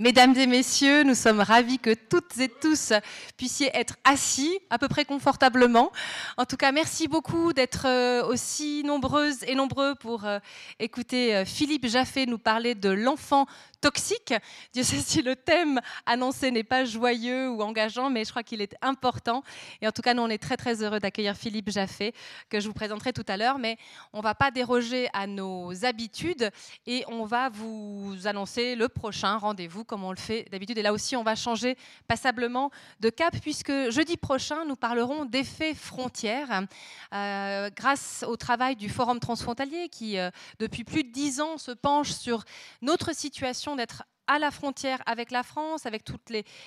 Mesdames et messieurs, nous sommes ravis que toutes et tous puissiez être assis à peu près confortablement. En tout cas, merci beaucoup d'être euh, aussi nombreuses et nombreux pour euh, écouter euh, Philippe Jaffé nous parler de l'enfant toxique. Dieu sait si le thème annoncé n'est pas joyeux ou engageant, mais je crois qu'il est important. Et en tout cas, nous, on est très très heureux d'accueillir Philippe Jaffé, que je vous présenterai tout à l'heure. Mais on ne va pas déroger à nos habitudes et on va vous annoncer le prochain rendez-vous comme on le fait d'habitude. Et là aussi, on va changer passablement de cap puisque jeudi prochain, nous parlerons d'effets frontières euh, grâce au travail du Forum transfrontalier qui, euh, depuis plus de dix ans, se penche sur notre situation d'être à la frontière avec la France, avec tous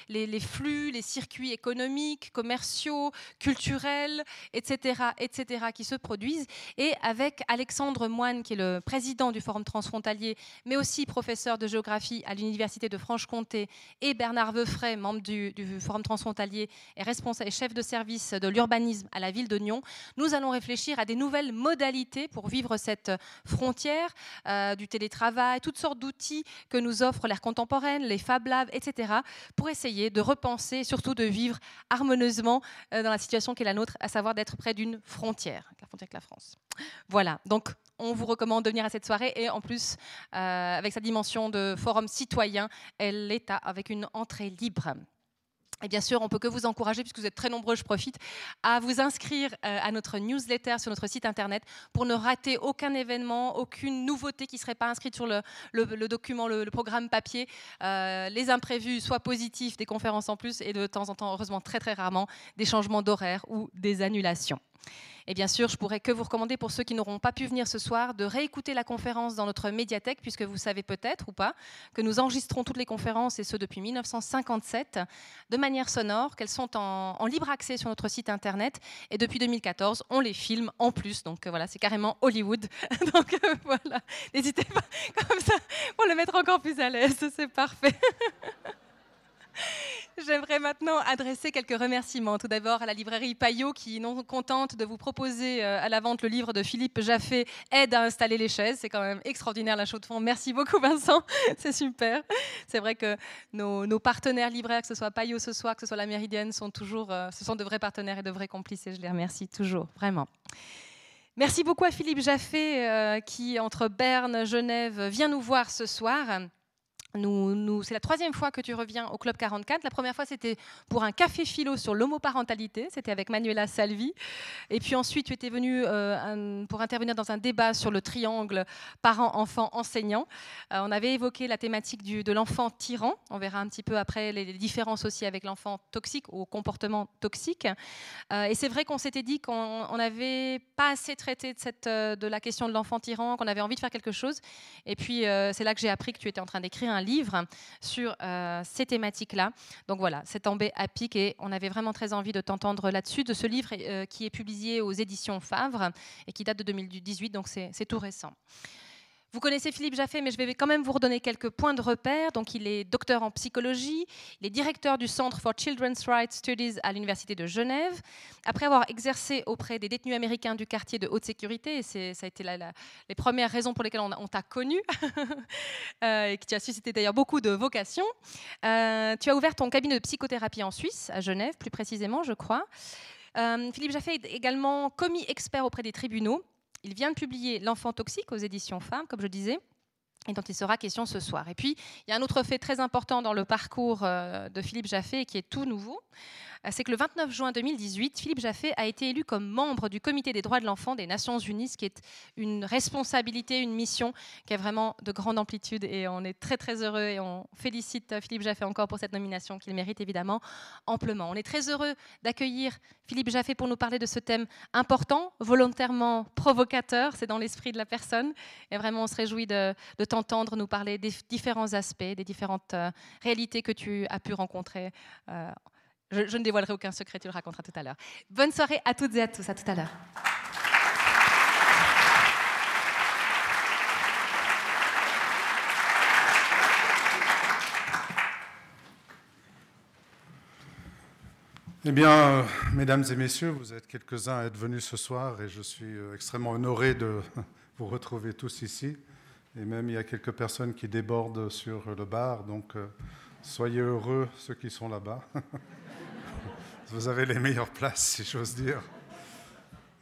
les, flux, les circuits économiques, commerciaux, culturels, etc., etc., qui se produisent, et avec Alexandre Moine, qui est le président du Forum transfrontalier, mais aussi professeur de géographie à l'Université de Franche-Comté, et Bernard Veufray, membre du, Forum transfrontalier et responsable et chef de service de l'urbanisme à la ville de Nyon, nous allons réfléchir à des nouvelles modalités pour vivre cette frontière, euh, du télétravail, toutes sortes d'outils que nous offre l'air contemporaine, les Fab Labs, etc., pour essayer de repenser et surtout de vivre harmonieusement euh, dans la situation qui est la nôtre, à savoir d'être près d'une frontière, la frontière avec la France. Voilà, donc on vous recommande de venir à cette soirée et en plus, euh, avec sa dimension de forum citoyen, elle est avec une entrée libre. Et bien sûr, on peut que vous encourager, puisque vous êtes très nombreux, je profite, à vous inscrire euh, à notre newsletter sur notre site internet pour ne rater aucun événement, aucune nouveauté qui ne serait pas inscrite sur le, document, le, programme papier. Euh, les imprévus, soit positifs, des conférences en plus, et de temps en temps, heureusement très très rarement, des changements d'horaire ou des annulations. Et bien sûr, je pourrais que vous recommander pour ceux qui n'auront pas pu venir ce soir de réécouter la conférence dans notre médiathèque, puisque vous savez peut-être ou pas que nous enregistrons toutes les conférences, et ce depuis 1957, de manière sonore, qu'elles sont en, libre accès sur notre site internet. Et depuis 2014, on les filme en plus. Donc euh, voilà, c'est carrément Hollywood. Donc euh, voilà, n'hésitez pas comme ça pour le mettre encore plus à l'aise. C'est parfait. J'aimerais maintenant adresser quelques remerciements. Tout d'abord à la librairie Payot qui, non contente de vous proposer euh, à la vente le livre de Philippe Jaffé, Aide à installer les chaises. C'est quand même extraordinaire la chaux de fond. Merci beaucoup Vincent, c'est super. C'est vrai que nos, partenaires libraires, que ce soit Payot ce soir, que ce soit la Méridienne, sont toujours, euh, ce sont de vrais partenaires et de vrais complices et je les remercie toujours, vraiment. Merci beaucoup à Philippe Jaffé euh, qui, entre Berne, Genève, vient nous voir ce soir. C'est la troisième fois que tu reviens au Club 44. La première fois, c'était pour un café philo sur l'homoparentalité. C'était avec Manuela Salvi. Et puis ensuite, tu étais venu euh, pour intervenir dans un débat sur le triangle parents, enfants, enseignants. Euh, on avait évoqué la thématique de l'enfant tyran. On verra un petit peu après les, différences aussi avec l'enfant toxique ou comportement toxique. Euh, et c'est vrai qu'on s'était dit qu'on n'avait pas assez traité de la question de l'enfant tyran, qu'on avait envie de faire quelque chose. Et puis, c'est là que j'ai appris que tu étais en train d'écrire un livre sur euh, ces thématiques-là. Donc voilà, c'est tombé à pic et on avait vraiment très envie de t'entendre là-dessus, de ce livre euh, qui est publié aux éditions Favre et qui date de 2018, donc c'est tout récent. Vous connaissez Philippe Jaffé, mais je vais quand même vous redonner quelques points de repère. Donc, il est docteur en psychologie, il est directeur du Centre for Children's Rights Studies à l'Université de Genève. Après avoir exercé auprès des détenus américains du quartier de haute sécurité, et ça a été les premières raisons pour lesquelles on, t'a connu, euh, et qui tu as suscité d'ailleurs beaucoup de vocations, euh, tu as ouvert ton cabinet de psychothérapie en Suisse, à Genève plus précisément, je crois. Euh, Philippe Jaffé est également commis expert auprès des tribunaux il vient de publier L'enfant toxique aux éditions Femmes, comme je disais et dont il sera question ce soir. Et puis, il y a un autre fait très important dans le parcours euh, de Philippe Jaffé qui est tout nouveau. Euh, c'est que le 29 juin 2018, Philippe Jaffé a été élu comme membre du Comité des droits de l'enfant des Nations Unies, ce qui est une responsabilité, une mission qui est vraiment de grande amplitude. Et on est très très heureux et on félicite Philippe Jaffé encore pour cette nomination qu'il mérite évidemment amplement. On est très heureux d'accueillir Philippe Jaffé pour nous parler de ce thème important, volontairement provocateur, c'est dans l'esprit de la personne. Et vraiment, on se réjouit de, t'entendre nous parler des différents aspects, des différentes euh, réalités que tu as pu rencontrer. Euh, je, ne dévoilerai aucun secret, tu le raconteras tout à l'heure. Bonne soirée à toutes et à tous, à tout à l'heure. Eh bien, euh, mesdames et messieurs, vous êtes quelques-uns à être venus ce soir et je suis euh, extrêmement honoré de vous retrouver tous ici. Et même, il y a quelques personnes qui débordent sur le bar. Donc, euh, soyez heureux, ceux qui sont là-bas. Vous avez les meilleures places, si j'ose dire.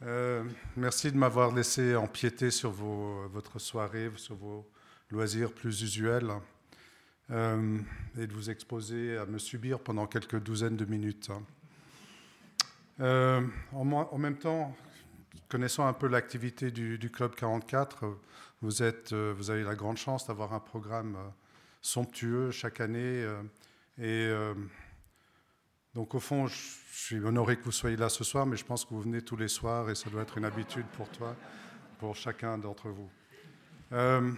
Euh, merci de m'avoir laissé empiéter sur votre soirée, sur vos loisirs plus usuels, euh, et de vous exposer à me subir pendant quelques douzaines de minutes. Euh, en, même temps, connaissant un peu l'activité du, Club 44, vous, vous avez la grande chance d'avoir un programme somptueux chaque année. et donc au fond, je suis honoré que vous soyez là ce soir, mais je pense que vous venez tous les soirs et ça doit être une habitude pour toi, pour chacun d'entre vous. Euh,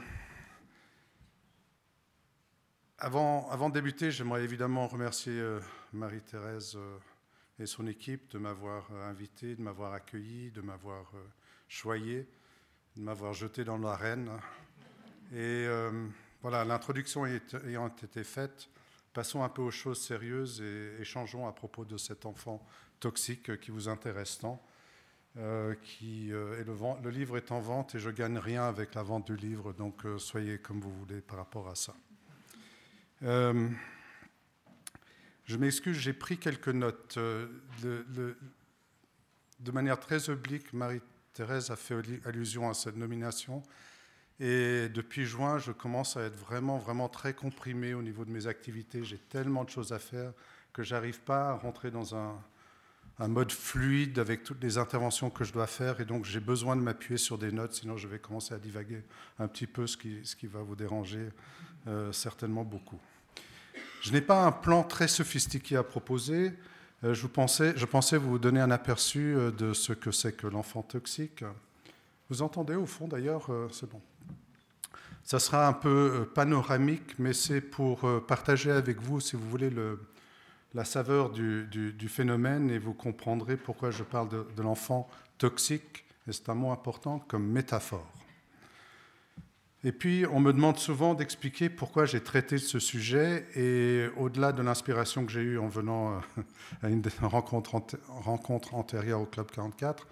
avant, de débuter, j'aimerais évidemment remercier euh, Marie-Thérèse euh, et son équipe de m'avoir invité, de m'avoir accueilli, de m'avoir choyé, de m'avoir jeté dans l'arène. Et voilà, l'introduction ayant été faite, Passons un peu aux choses sérieuses et échangeons à propos de cet enfant toxique qui vous intéresse tant. Euh, qui, euh, le, livre est en vente et je gagne rien avec la vente du livre, donc euh, soyez comme vous voulez par rapport à ça. je m'excuse, j'ai pris quelques notes. de manière très oblique, Marie-Thérèse a fait allusion à cette nomination. Et depuis juin, je commence à être vraiment, vraiment très comprimé au niveau de mes activités. J'ai tellement de choses à faire que j'arrive pas à rentrer dans un, mode fluide avec toutes les interventions que je dois faire. Et donc, j'ai besoin de m'appuyer sur des notes, sinon je vais commencer à divaguer un petit peu, ce qui, va vous déranger euh, certainement beaucoup. Je n'ai pas un plan très sophistiqué à proposer. Euh, je, pensais, vous donner un aperçu euh, de ce que c'est que l'enfant toxique. Vous entendez au fond d'ailleurs, c'est bon. Ça sera un peu euh, panoramique, mais c'est pour euh, partager avec vous, si vous voulez, le, la saveur du, phénomène et vous comprendrez pourquoi je parle de, l'enfant toxique, et c'est un mot important, comme métaphore. Et puis, on me demande souvent d'expliquer pourquoi j'ai traité ce sujet, et au-delà de l'inspiration que j'ai eue en venant euh, à une rencontre antérieure au Club 44,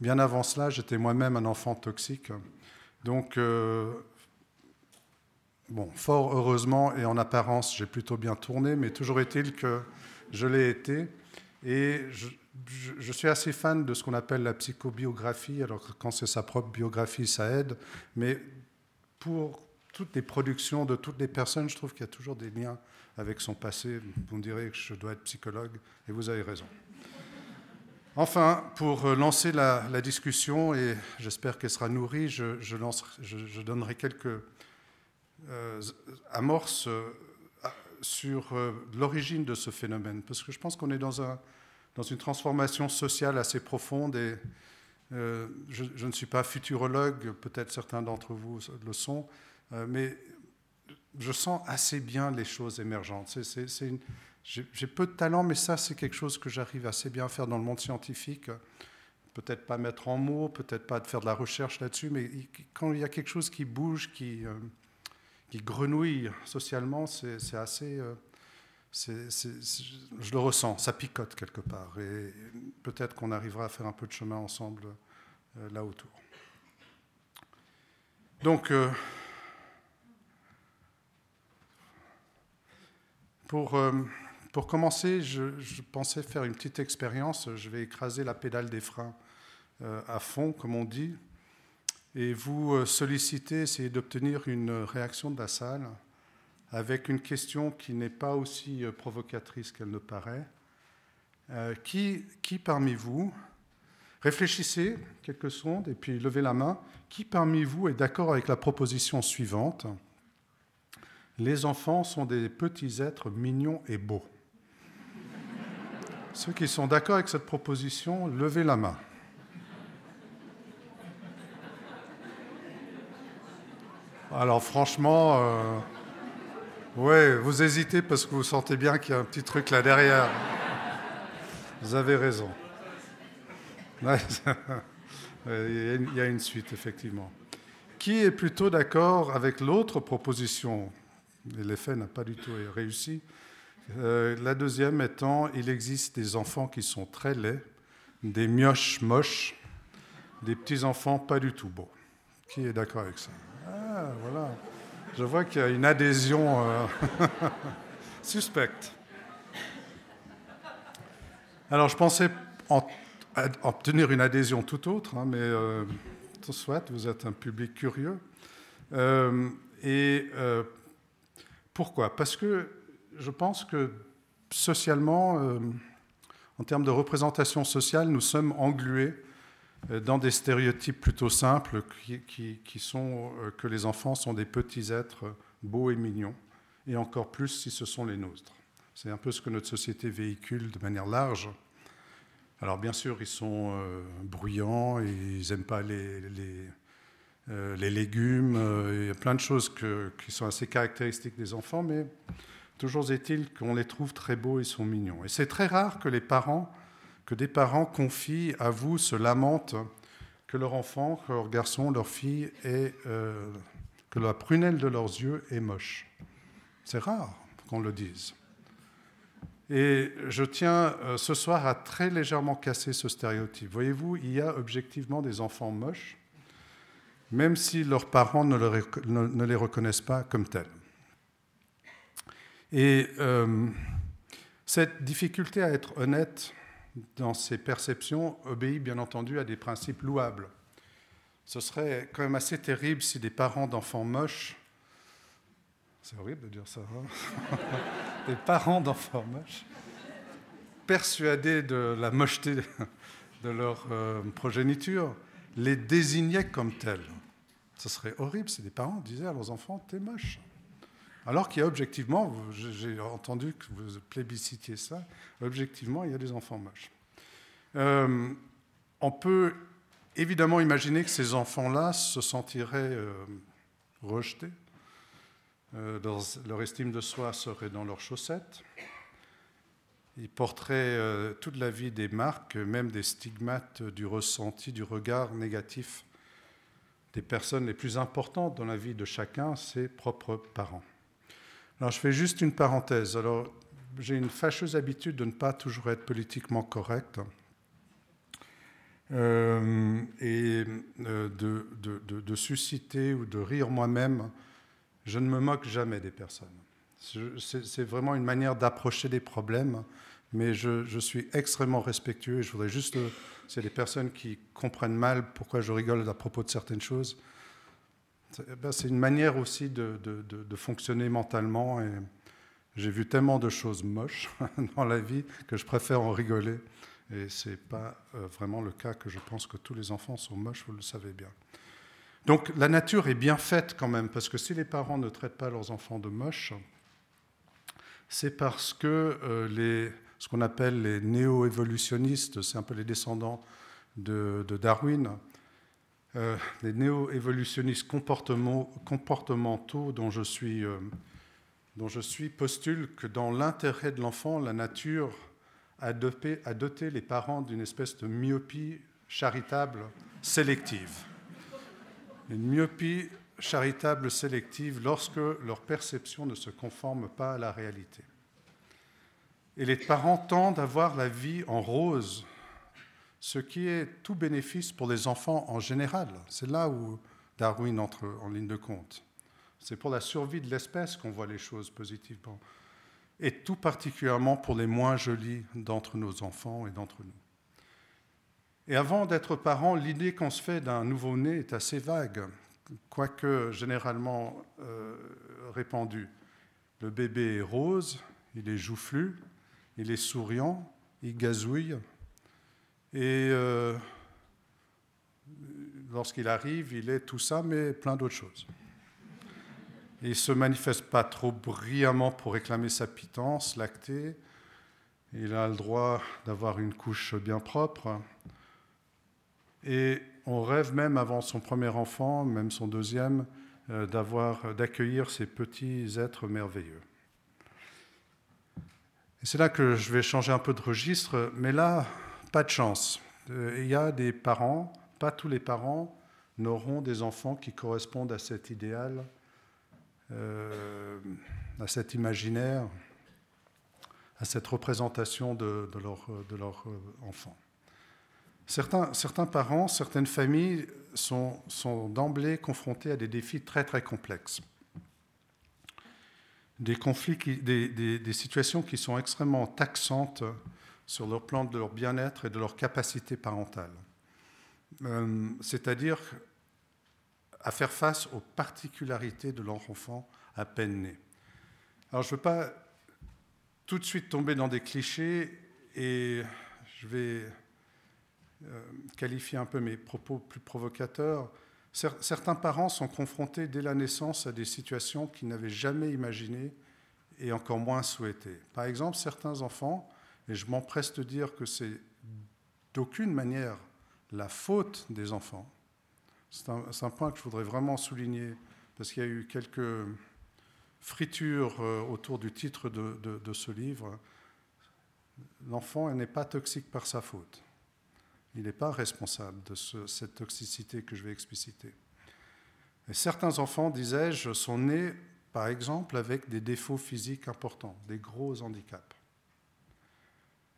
bien avant cela, j'étais moi-même un enfant toxique. Donc, Bon, fort heureusement et en apparence, j'ai plutôt bien tourné, mais toujours est-il que je l'ai été. Et je, suis assez fan de ce qu'on appelle la psychobiographie. Alors, quand c'est sa propre biographie, ça aide. Mais pour toutes les productions de toutes les personnes, je trouve qu'il y a toujours des liens avec son passé. Vous me direz que je dois être psychologue, et vous avez raison. Enfin, pour lancer la, discussion, et j'espère qu'elle sera nourrie, je, donnerai quelques amorce euh, sur euh, l'origine de ce phénomène, parce que je pense qu'on est dans, un, dans, une transformation sociale assez profonde et je, ne suis pas futurologue, peut-être certains d'entre vous le sont, mais je sens assez bien les choses émergentes. J'ai peu de talent, mais ça, c'est quelque chose que j'arrive assez bien à faire dans le monde scientifique. Peut-être pas mettre en mots, peut-être pas de faire de la recherche là-dessus, mais quand il y a quelque chose qui bouge, qui, qui grenouille socialement, c'est assez. Euh, je le ressens, ça picote quelque part. Et peut-être qu'on arrivera à faire un peu de chemin ensemble euh, là autour. Donc, euh, pour, pour commencer, je, je, pensais faire une petite expérience. Je vais écraser la pédale des freins à fond, comme on dit et vous euh, sollicitez, essayez d'obtenir une réaction de la salle avec une question qui n'est pas aussi euh, provocatrice qu'elle ne paraît. Euh, qui, qui parmi vous, réfléchissez quelques secondes et puis levez la main, qui parmi vous est d'accord avec la proposition suivante? Les enfants sont des petits êtres mignons et beaux. Ceux qui sont d'accord avec cette proposition, levez la main. Alors franchement, euh, ouais, vous hésitez parce que vous sentez bien qu'il y a un petit truc là derrière. Vous avez raison. Il y a une suite, effectivement. Qui est plutôt d'accord avec l'autre proposition? L'effet n'a pas du tout réussi. Euh, la deuxième étant, il existe des enfants qui sont très laids, des mioches moches, des petits enfants pas du tout beaux. Qui est d'accord avec ça? Voilà. Je vois qu'il y a une adhésion euh, suspecte. Alors, je pensais obtenir une adhésion tout autre, hein, mais euh, soit, vous êtes un public curieux. Euh, et euh, pourquoi? Parce que je pense que socialement, en termes de représentation sociale, nous sommes englués dans des stéréotypes plutôt simples qui, sont que les enfants sont des petits êtres beaux et mignons, et encore plus si ce sont les nôtres. C'est un peu ce que notre société véhicule de manière large. Alors bien sûr, ils sont euh, bruyants, ils n'aiment pas les, euh, légumes, euh, il y a plein de choses qui sont assez caractéristiques des enfants, mais toujours est-il qu'on les trouve très beaux et sont mignons. Et c'est très rare que les parents, que des parents confient à vous, se lamentent que leur enfant, leur garçon, leur fille, est, que la prunelle de leurs yeux est moche. C'est rare qu'on le dise. Et je tiens euh, ce soir à très légèrement casser ce stéréotype. Voyez-vous, il y a objectivement des enfants moches, même si leurs parents ne, les reconnaissent pas comme tels. Et euh, cette difficulté à être honnête dans ses perceptions obéit bien entendu à des principes louables. Ce serait quand même assez terrible si des parents d'enfants moches c'est horrible de dire ça. Hein des parents d'enfants moches, persuadés de la mocheté de leur euh, progéniture, les désignaient comme tels. Ce serait horrible si des parents disaient à leurs enfants T'es moche. Alors qu'il y a objectivement, j'ai entendu que vous plébiscitiez ça, objectivement, il y a des enfants moches. Euh, on peut évidemment imaginer que ces enfants-là se sentiraient euh, rejetés, euh, leur estime de soi serait dans leurs chaussettes. Ils porteraient euh, toute la vie des marques, même des stigmates du ressenti, du regard négatif des personnes les plus importantes dans la vie de chacun, ses propres parents. Alors je fais juste une parenthèse. Alors j'ai une fâcheuse habitude de ne pas toujours être politiquement correct euh, et de, de, susciter ou de rire moi-même je ne me moque jamais des personnes. C'est vraiment une manière d'approcher des problèmes, mais je, suis extrêmement respectueux et je voudrais juste, c'est des personnes qui comprennent mal pourquoi je rigole à propos de certaines choses. C'est ben, une manière aussi de, fonctionner mentalement et j'ai vu tellement de choses moches dans la vie que je préfère en rigoler. Et ce n'est pas euh, vraiment le cas que je pense que tous les enfants sont moches, vous le savez bien. Donc la nature est bien faite quand même, parce que si les parents ne traitent pas leurs enfants de moches, c'est parce que euh, les, ce qu'on appelle les néo-évolutionnistes, c'est un peu les descendants de, Darwin, euh, les néo-évolutionnistes comportementaux dont je, suis, euh, dont je suis postulent que dans l'intérêt de l'enfant, la nature a doté, a doté les parents d'une espèce de myopie charitable sélective une myopie charitable sélective lorsque leur perception ne se conforme pas à la réalité. Et les parents tendent à voir la vie en rose, ce qui est tout bénéfice pour les enfants en général. C'est là où Darwin entre en ligne de compte. C'est pour la survie de l'espèce qu'on voit les choses positivement, et tout particulièrement pour les moins jolis d'entre nos enfants et d'entre nous. Et avant d'être parent, l'idée qu'on se fait d'un nouveau-né est assez vague, quoique généralement euh, répandue. Le bébé est rose, il est joufflu, il est souriant, il gazouille, et euh, lorsqu'il arrive, il est tout ça, mais plein d'autres choses. il ne se manifeste pas trop brillamment pour réclamer sa pitance lactée. Il a le droit d'avoir une couche bien propre. Et on rêve même avant son premier enfant, même son deuxième, euh, d'avoir, d'accueillir ces petits êtres merveilleux. Et c'est là que je vais changer un peu de registre, mais là, pas de chance. Euh, il y a des parents, pas tous les parents n'auront des enfants qui correspondent à cet idéal, euh, à cet imaginaire, à cette représentation de, leur, leur enfant. Certains, parents, certaines familles sont, d'emblée confrontés à des défis très très complexes. Des conflits, des, situations qui sont extrêmement taxantes sur leur plan de leur bien-être et de leur capacité parentale. Euh, c'est-à-dire à faire face aux particularités de leur enfant à peine né. Alors je ne veux pas tout de suite tomber dans des clichés et je vais euh, qualifier un peu mes propos plus provocateurs. Certains parents sont confrontés dès la naissance à des situations qu'ils n'avaient jamais imaginées et encore moins souhaitées. Par exemple, certains enfants, et je m'empresse de dire que c'est d'aucune manière la faute des enfants, c'est un, point que je voudrais vraiment souligner, parce qu'il y a eu quelques fritures euh, autour du titre de ce livre. L'enfant n'est pas toxique par sa faute. Il n'est pas responsable de cette toxicité que je vais expliciter. Certains enfants, disais-je, sont nés, par exemple, avec des défauts physiques importants, des gros handicaps.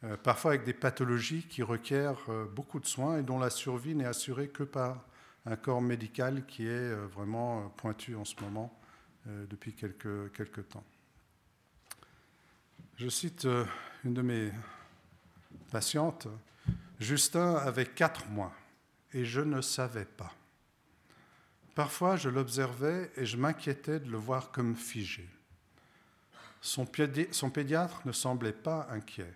Euh, parfois avec des pathologies qui requièrent euh, beaucoup de soins et dont la survie n'est assurée que par un corps médical qui est euh, vraiment pointu en ce moment depuis quelques, quelques temps. Je cite une de mes patientes Justin avait quatre mois et je ne savais pas. Parfois, je l'observais et je m'inquiétais de le voir comme figé. Son, pédiatre ne semblait pas inquiet.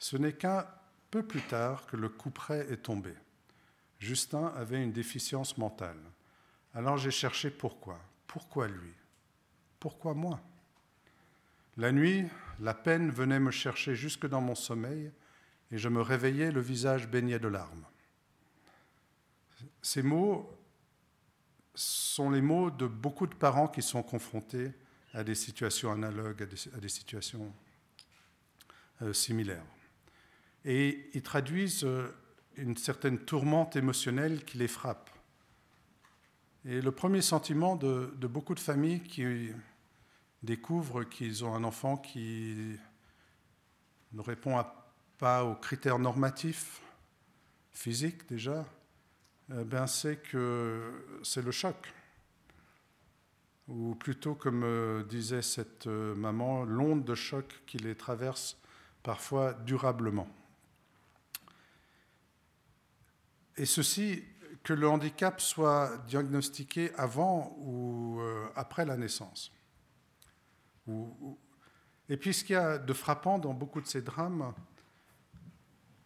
Ce n'est qu'un peu plus tard que le coup près est tombé. Justin avait une déficience mentale. Alors j'ai cherché pourquoi. Pourquoi lui? Pourquoi moi? La nuit, la peine venait me chercher jusque dans mon sommeil et je me réveillais le visage baigné de larmes. Ces mots sont les mots de beaucoup de parents qui sont confrontés à des situations analogues, à des, situations euh, similaires. Et ils traduisent euh, une certaine tourmente émotionnelle qui les frappe. Et le premier sentiment de, beaucoup de familles qui découvrent qu'ils ont un enfant qui ne répond pas aux critères normatifs physiques déjà, eh ben c'est que c'est le choc. Ou plutôt, comme euh, disait cette euh, maman, l'onde de choc qui les traverse parfois durablement. Et ceci, que le handicap soit diagnostiqué avant ou euh, après la naissance. Et puis ce qu'il y a de frappant dans beaucoup de ces drames,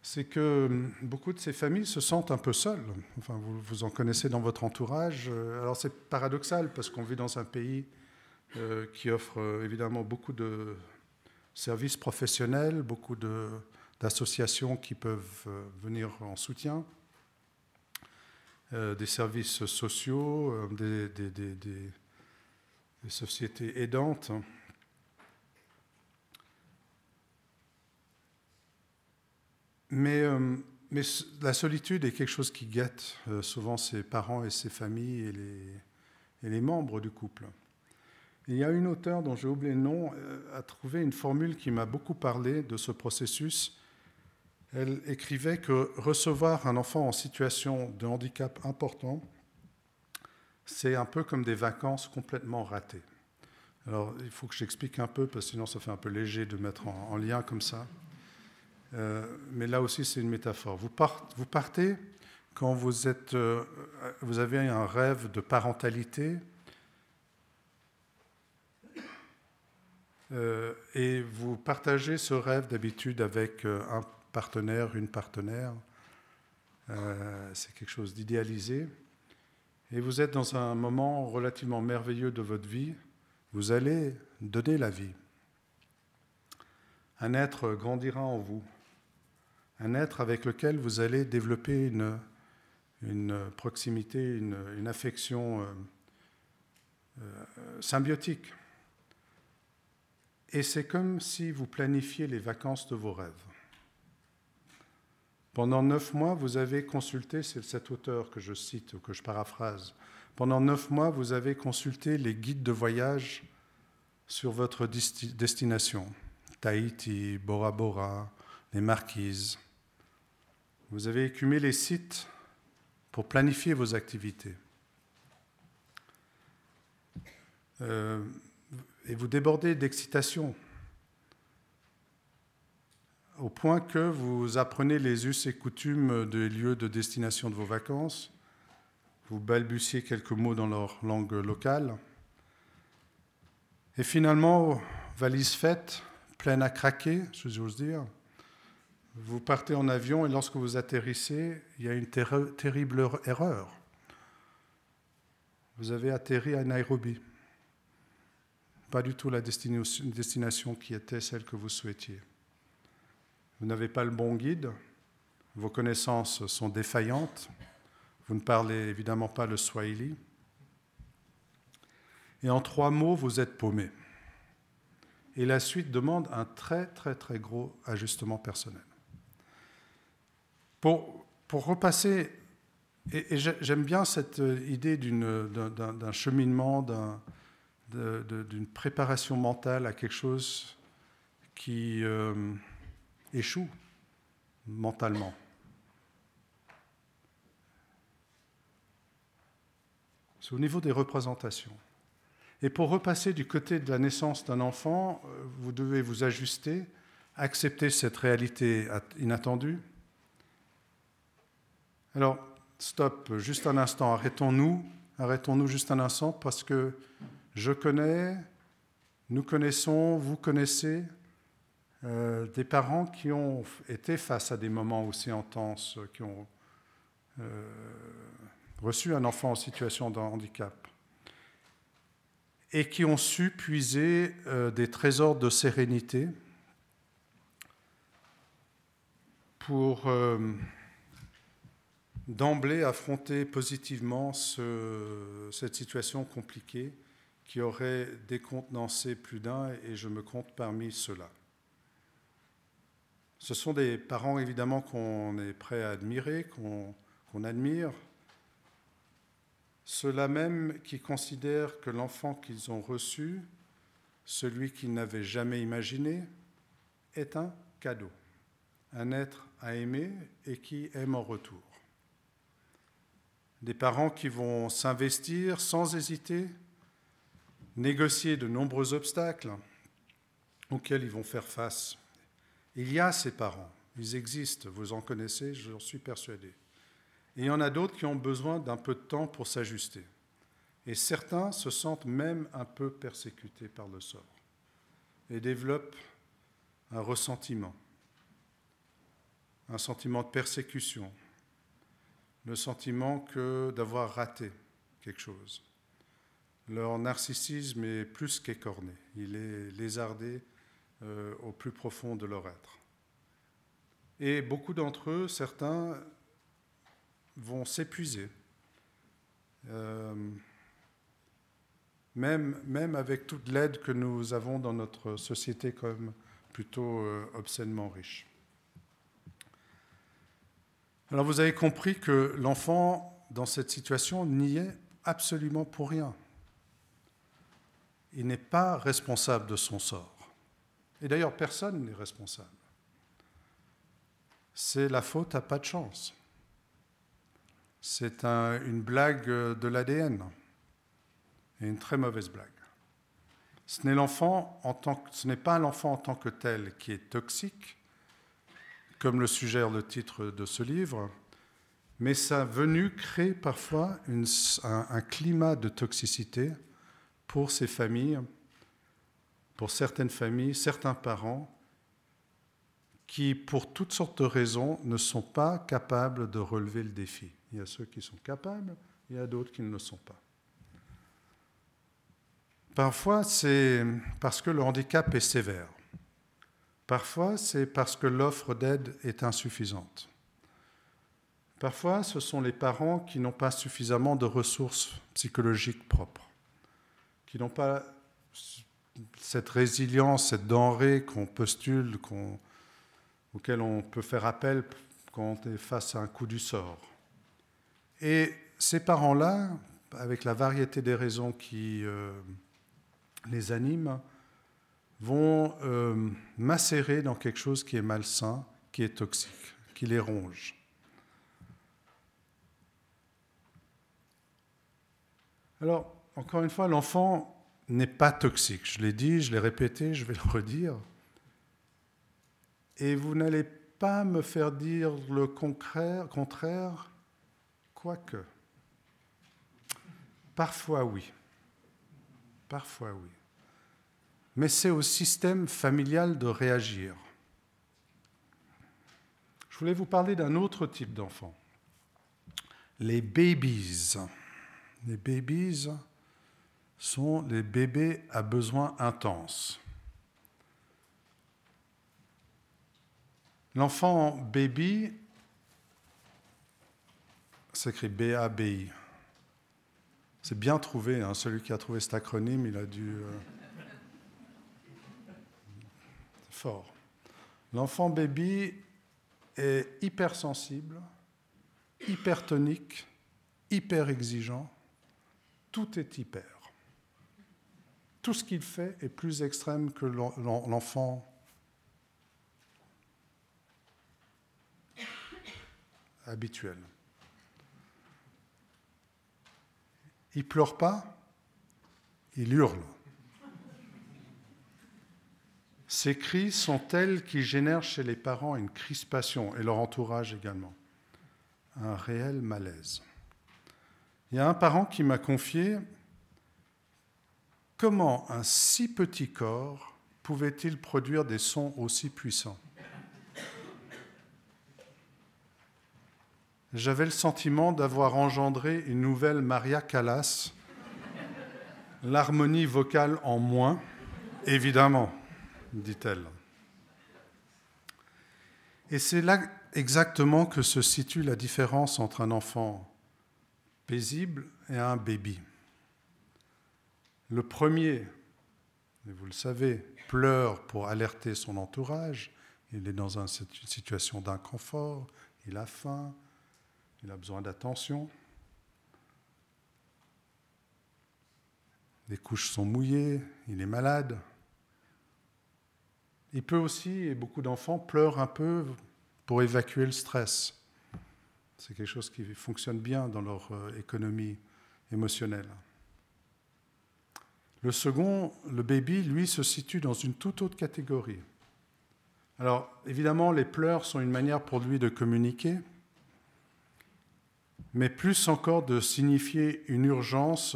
c'est que hum, beaucoup de ces familles se sentent un peu seules. Enfin, vous, vous en connaissez dans votre entourage. Euh, alors c'est paradoxal parce qu'on vit dans un pays euh, qui offre évidemment beaucoup de services professionnels, beaucoup d'associations qui peuvent venir en soutien, des services sociaux, des, des, sociétés aidantes. Mais, euh, la solitude est quelque chose qui guette euh, souvent ses parents et ses familles et les, membres du couple. il y a une auteure dont j'ai oublié le nom, euh, a trouvé une formule qui m'a beaucoup parlé de ce processus. Elle écrivait que recevoir un enfant en situation de handicap important, c'est un peu comme des vacances complètement ratées. Alors, il faut que j'explique un peu, parce que sinon ça fait un peu léger de mettre en lien comme ça. Euh, mais là aussi, c'est une métaphore. Vous, partez quand vous, êtes, euh, vous avez un rêve de parentalité euh, et vous partagez ce rêve d'habitude avec un partenaire, une partenaire. c'est quelque chose d'idéalisé. Et vous êtes dans un moment relativement merveilleux de votre vie. Vous allez donner la vie. Un être grandira en vous un être avec lequel vous allez développer une, une proximité, une, affection euh, euh, symbiotique. Et c'est comme si vous planifiez les vacances de vos rêves. Pendant neuf mois, vous avez consulté, c'est cet auteur que je cite ou que je paraphrase, pendant neuf mois, vous avez consulté les guides de voyage sur votre destination. Tahiti, Bora Bora, les Marquises, Vous avez écumé les sites pour planifier vos activités. Euh, et vous débordez d'excitation au point que vous apprenez les us et coutumes des lieux de destination de vos vacances, vous balbutiez quelques mots dans leur langue locale, et finalement, valise faite, pleine à craquer, si j'ose dire, vous partez en avion et lorsque vous atterrissez, il y a une terrible erreur. Vous avez atterri à Nairobi. Pas du tout la destination qui était celle que vous souhaitiez. Vous n'avez pas le bon guide, vos connaissances sont défaillantes, vous ne parlez évidemment pas le swahili. Et en trois mots, vous êtes paumé. Et la suite demande un très très très gros ajustement personnel. Pour, pour repasser, et, j'aime bien cette idée d'un cheminement, d'une préparation mentale à quelque chose qui euh, échoue mentalement. C'est au niveau des représentations. Et pour repasser du côté de la naissance d'un enfant, euh, vous devez vous ajuster, accepter cette réalité inattendue. Alors, stop, juste un instant, arrêtons-nous, arrêtons-nous juste un instant, parce que je connais, nous connaissons, vous connaissez euh, des parents qui ont été face à des moments aussi intenses, qui ont euh, reçu un enfant en situation de handicap et qui ont su puiser euh, des trésors de sérénité pour d'emblée affronter positivement cette situation compliquée qui aurait décontenancé plus d'un, et je me compte parmi ceux-là. Ce sont des parents évidemment qu'on est prêt à admirer, qu'on admire, ceux-là même qui considèrent que l'enfant qu'ils ont reçu, celui qu'ils n'avaient jamais imaginé, est un cadeau, un être à aimer et qui aime en retour. Des parents qui vont s'investir sans hésiter, négocier de nombreux obstacles auxquels ils vont faire face. Il y a ces parents, ils existent, vous en connaissez, j'en suis persuadé. Et il y en a d'autres qui ont besoin d'un peu de temps pour s'ajuster. Et certains se sentent même un peu persécutés par le sort et développent un ressentiment, un sentiment de persécution, le sentiment que d'avoir raté quelque chose. Leur narcissisme est plus qu'écorné, il est lézardé euh, au plus profond de leur être. Et beaucoup d'entre eux, certains, vont s'épuiser. Euh, même, avec toute l'aide que nous avons dans notre société comme plutôt euh, obscènement riche. Alors vous avez compris que l'enfant, dans cette situation, n'y est absolument pour rien. Il n'est pas responsable de son sort. Et d'ailleurs, personne n'est responsable. C'est la faute à pas de chance. C'est une blague de l'ADN, et une très mauvaise blague. Ce n'est, l'enfant ce n'est pas l'enfant en tant que tel qui est toxique, comme le suggère le titre de ce livre, mais sa venue crée parfois un, un, climat de toxicité pour ces familles, pour certaines familles, certains parents, qui, pour toutes sortes de raisons, ne sont pas capables de relever le défi. Il y a ceux qui sont capables, il y a d'autres qui ne le sont pas. Parfois, c'est parce que le handicap est sévère. Parfois, c'est parce que l'offre d'aide est insuffisante. Parfois, ce sont les parents qui n'ont pas suffisamment de ressources psychologiques propres, qui n'ont pas cette résilience, cette denrée qu'on postule, auquel on peut faire appel quand on est face à un coup du sort. Et ces parents-là, avec la variété des raisons qui euh, les animent, vont euh, macérer dans quelque chose qui est malsain, qui est toxique, qui les ronge. Alors, encore une fois, l'enfant n'est pas toxique. Je l'ai dit, je l'ai répété, je vais le redire. Et vous n'allez pas me faire dire le contraire, quoique. Parfois oui. Parfois oui. Mais c'est au système familial de réagir. Je voulais vous parler d'un autre type d'enfant. Les babies. Les babies sont les bébés à besoins intenses. L'enfant baby s'écrit B-A-B-I. C'est bien trouvé, hein. celui qui a trouvé cet acronyme, il a dû... Euh, fort. L'enfant baby est hypersensible, hypertonique, hyper exigeant. Tout est hyper. Tout ce qu'il fait est plus extrême que l'enfant habituel. Il pleure pas, il hurle. Ces cris sont tels qu'ils génèrent chez les parents une crispation et leur entourage également, un réel malaise. Il y a un parent qui m'a confié comment un si petit corps pouvait-il produire des sons aussi puissants? J'avais le sentiment d'avoir engendré une nouvelle Maria Callas, l'harmonie vocale en moins, évidemment dit-elle. Et c'est là exactement que se situe la différence entre un enfant paisible et un baby. Le premier, vous le savez, pleure pour alerter son entourage, il est dans une situation d'inconfort, il a faim, il a besoin d'attention. Les couches sont mouillées, il est malade. Il peut aussi, et beaucoup d'enfants pleurent un peu pour évacuer le stress. C'est quelque chose qui fonctionne bien dans leur euh, économie émotionnelle. Le second, le baby, lui, se situe dans une toute autre catégorie. Alors, évidemment, les pleurs sont une manière pour lui de communiquer, mais plus encore de signifier une urgence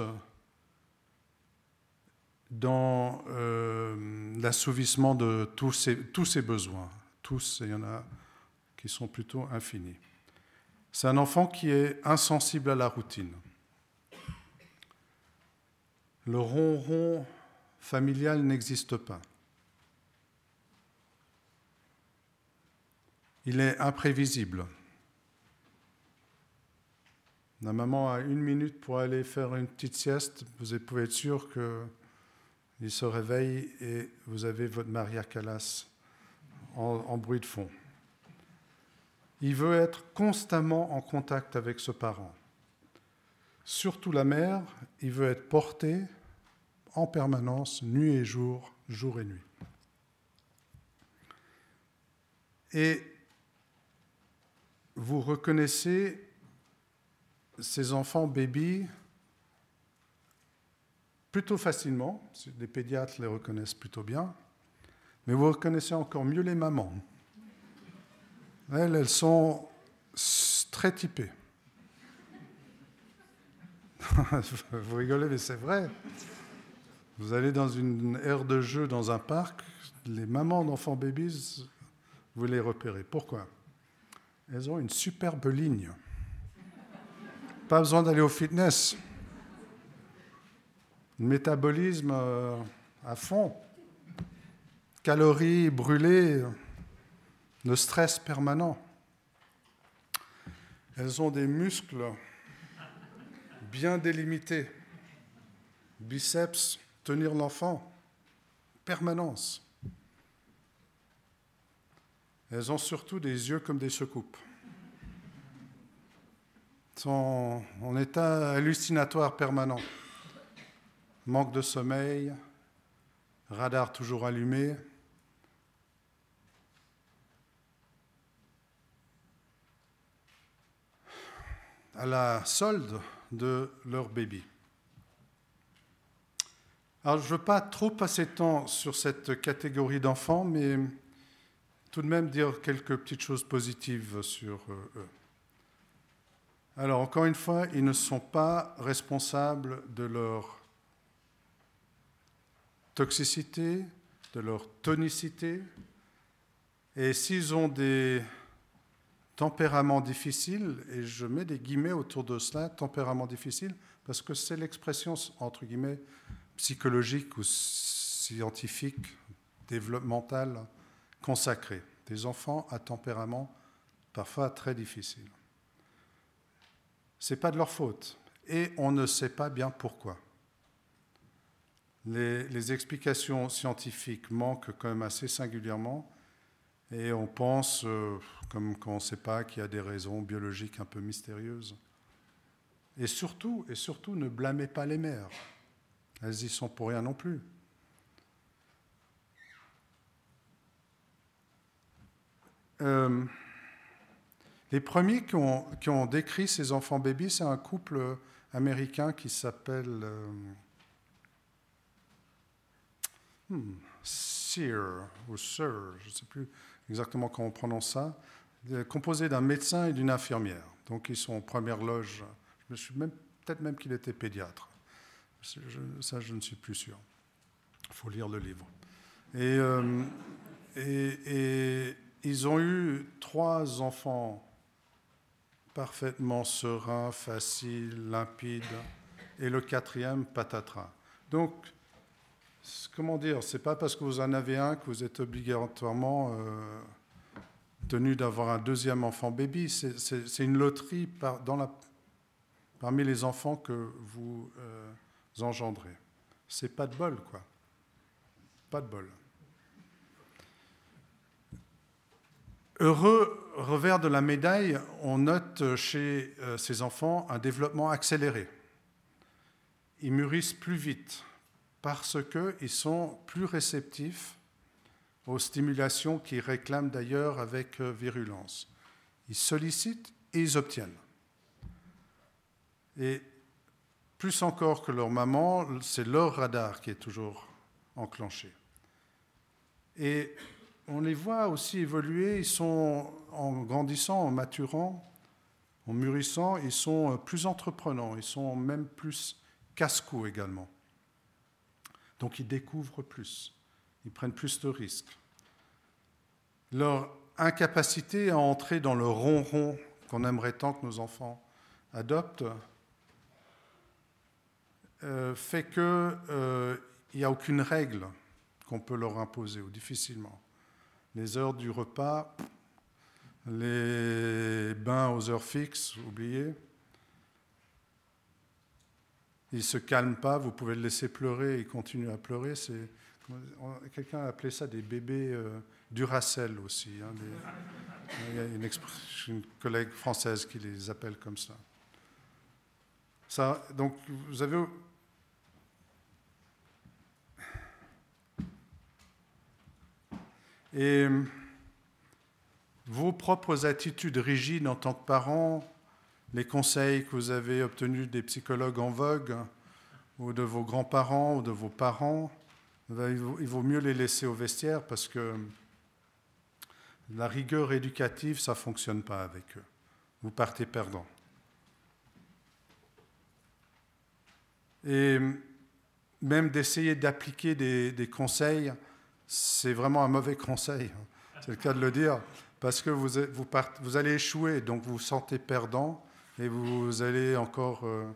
dans euh, l'assouvissement de tous ses, tous ses besoins. Tous, il y en a qui sont plutôt infinis. C'est un enfant qui est insensible à la routine. Le ronron familial n'existe pas. Il est imprévisible. La maman a une minute pour aller faire une petite sieste. Vous pouvez être sûr que il se réveille et vous avez votre Maria Callas en, bruit de fond. Il veut être constamment en contact avec ce parent. Surtout la mère, il veut être porté en permanence, nuit et jour, jour et nuit. Et vous reconnaissez ces enfants bébés plutôt facilement, les pédiatres les reconnaissent plutôt bien, mais vous reconnaissez encore mieux les mamans. Elles, elles sont très typées. vous rigolez, mais c'est vrai. Vous allez dans une aire de jeu dans un parc, les mamans d'enfants babies, vous les repérez. Pourquoi? Elles ont une superbe ligne. Pas besoin d'aller au fitness métabolisme euh, à fond, calories brûlées, le stress permanent. Elles ont des muscles bien délimités, biceps, tenir l'enfant, permanence. Elles ont surtout des yeux comme des. Elles sont en état hallucinatoire permanent manque de sommeil, radar toujours allumé. à la solde de leur bébé. Alors, je ne veux pas trop passer de temps sur cette catégorie d'enfants, mais tout de même dire quelques petites choses positives sur euh, eux. Alors, encore une fois, ils ne sont pas responsables de leur toxicité, de leur tonicité. Et s'ils ont des tempéraments difficiles, et je mets des guillemets autour de cela, tempéraments difficiles, parce que c'est l'expression, entre guillemets, psychologique ou scientifique, développementale, consacrée. Des enfants à tempérament parfois très difficile. Ce n'est pas de leur faute, et on ne sait pas bien pourquoi. Les, les, explications scientifiques manquent quand même assez singulièrement, et on pense, euh, comme quand on ne sait pas, qu'il y a des raisons biologiques un peu mystérieuses. Et surtout, et surtout, ne blâmez pas les mères. Elles y sont pour rien non plus. Euh, les premiers qui ont, décrit ces enfants bébés, c'est un couple américain qui s'appelle euh, hmm, Sear ou Sir, je ne sais plus exactement comment on prononce ça, composé d'un médecin et d'une infirmière. Donc ils sont en première loge. Je me suis peut-être même qu'il était pédiatre. Ça, je ne suis plus sûr. Il faut lire le livre. Et, euh, et, ils ont eu trois enfants parfaitement sereins, faciles, limpides, et le quatrième, patatras. Donc, comment dire, c'est pas parce que vous en avez un que vous êtes obligatoirement euh, tenu d'avoir un deuxième enfant baby. C'est une loterie parmi les enfants que vous euh, engendrez. C'est pas de bol, quoi. Pas de bol. Heureux revers de la médaille, on note chez euh, ces enfants un développement accéléré. Ils mûrissent plus vite parce qu'ils sont plus réceptifs aux stimulations qu'ils réclament d'ailleurs avec euh, virulence. Ils sollicitent et ils obtiennent. Et plus encore que leur maman, c'est leur radar qui est toujours enclenché. Et on les voit aussi évoluer, ils sont en grandissant, en maturant, en mûrissant, ils sont plus entreprenants, ils sont même plus casse-cou également. Donc ils découvrent plus, ils prennent plus de risques. Leur incapacité à entrer dans le ronron qu'on aimerait tant que nos enfants adoptent euh, fait qu'il euh, n'y a aucune règle qu'on peut leur imposer, ou difficilement. Les heures du repas, les bains aux heures fixes, oubliez. Il ne se calme pas, vous pouvez le laisser pleurer, il continue à pleurer. Quelqu'un a appelé ça des bébés euh, Duracell aussi. Hein, il y a une, une, collègue française qui les appelle comme ça. ça donc vous avez Et vos propres attitudes rigides en tant que parents, les conseils que vous avez obtenus des psychologues en vogue, ou de vos grands-parents, ou de vos parents, il vaut mieux les laisser au vestiaire parce que la rigueur éducative, ça ne fonctionne pas avec eux. Vous partez perdant. Et même d'essayer d'appliquer des, des conseils c'est vraiment un mauvais conseil, hein. c'est le cas de le dire, parce que vous, allez échouer, donc vous vous sentez perdant et vous allez encore euh,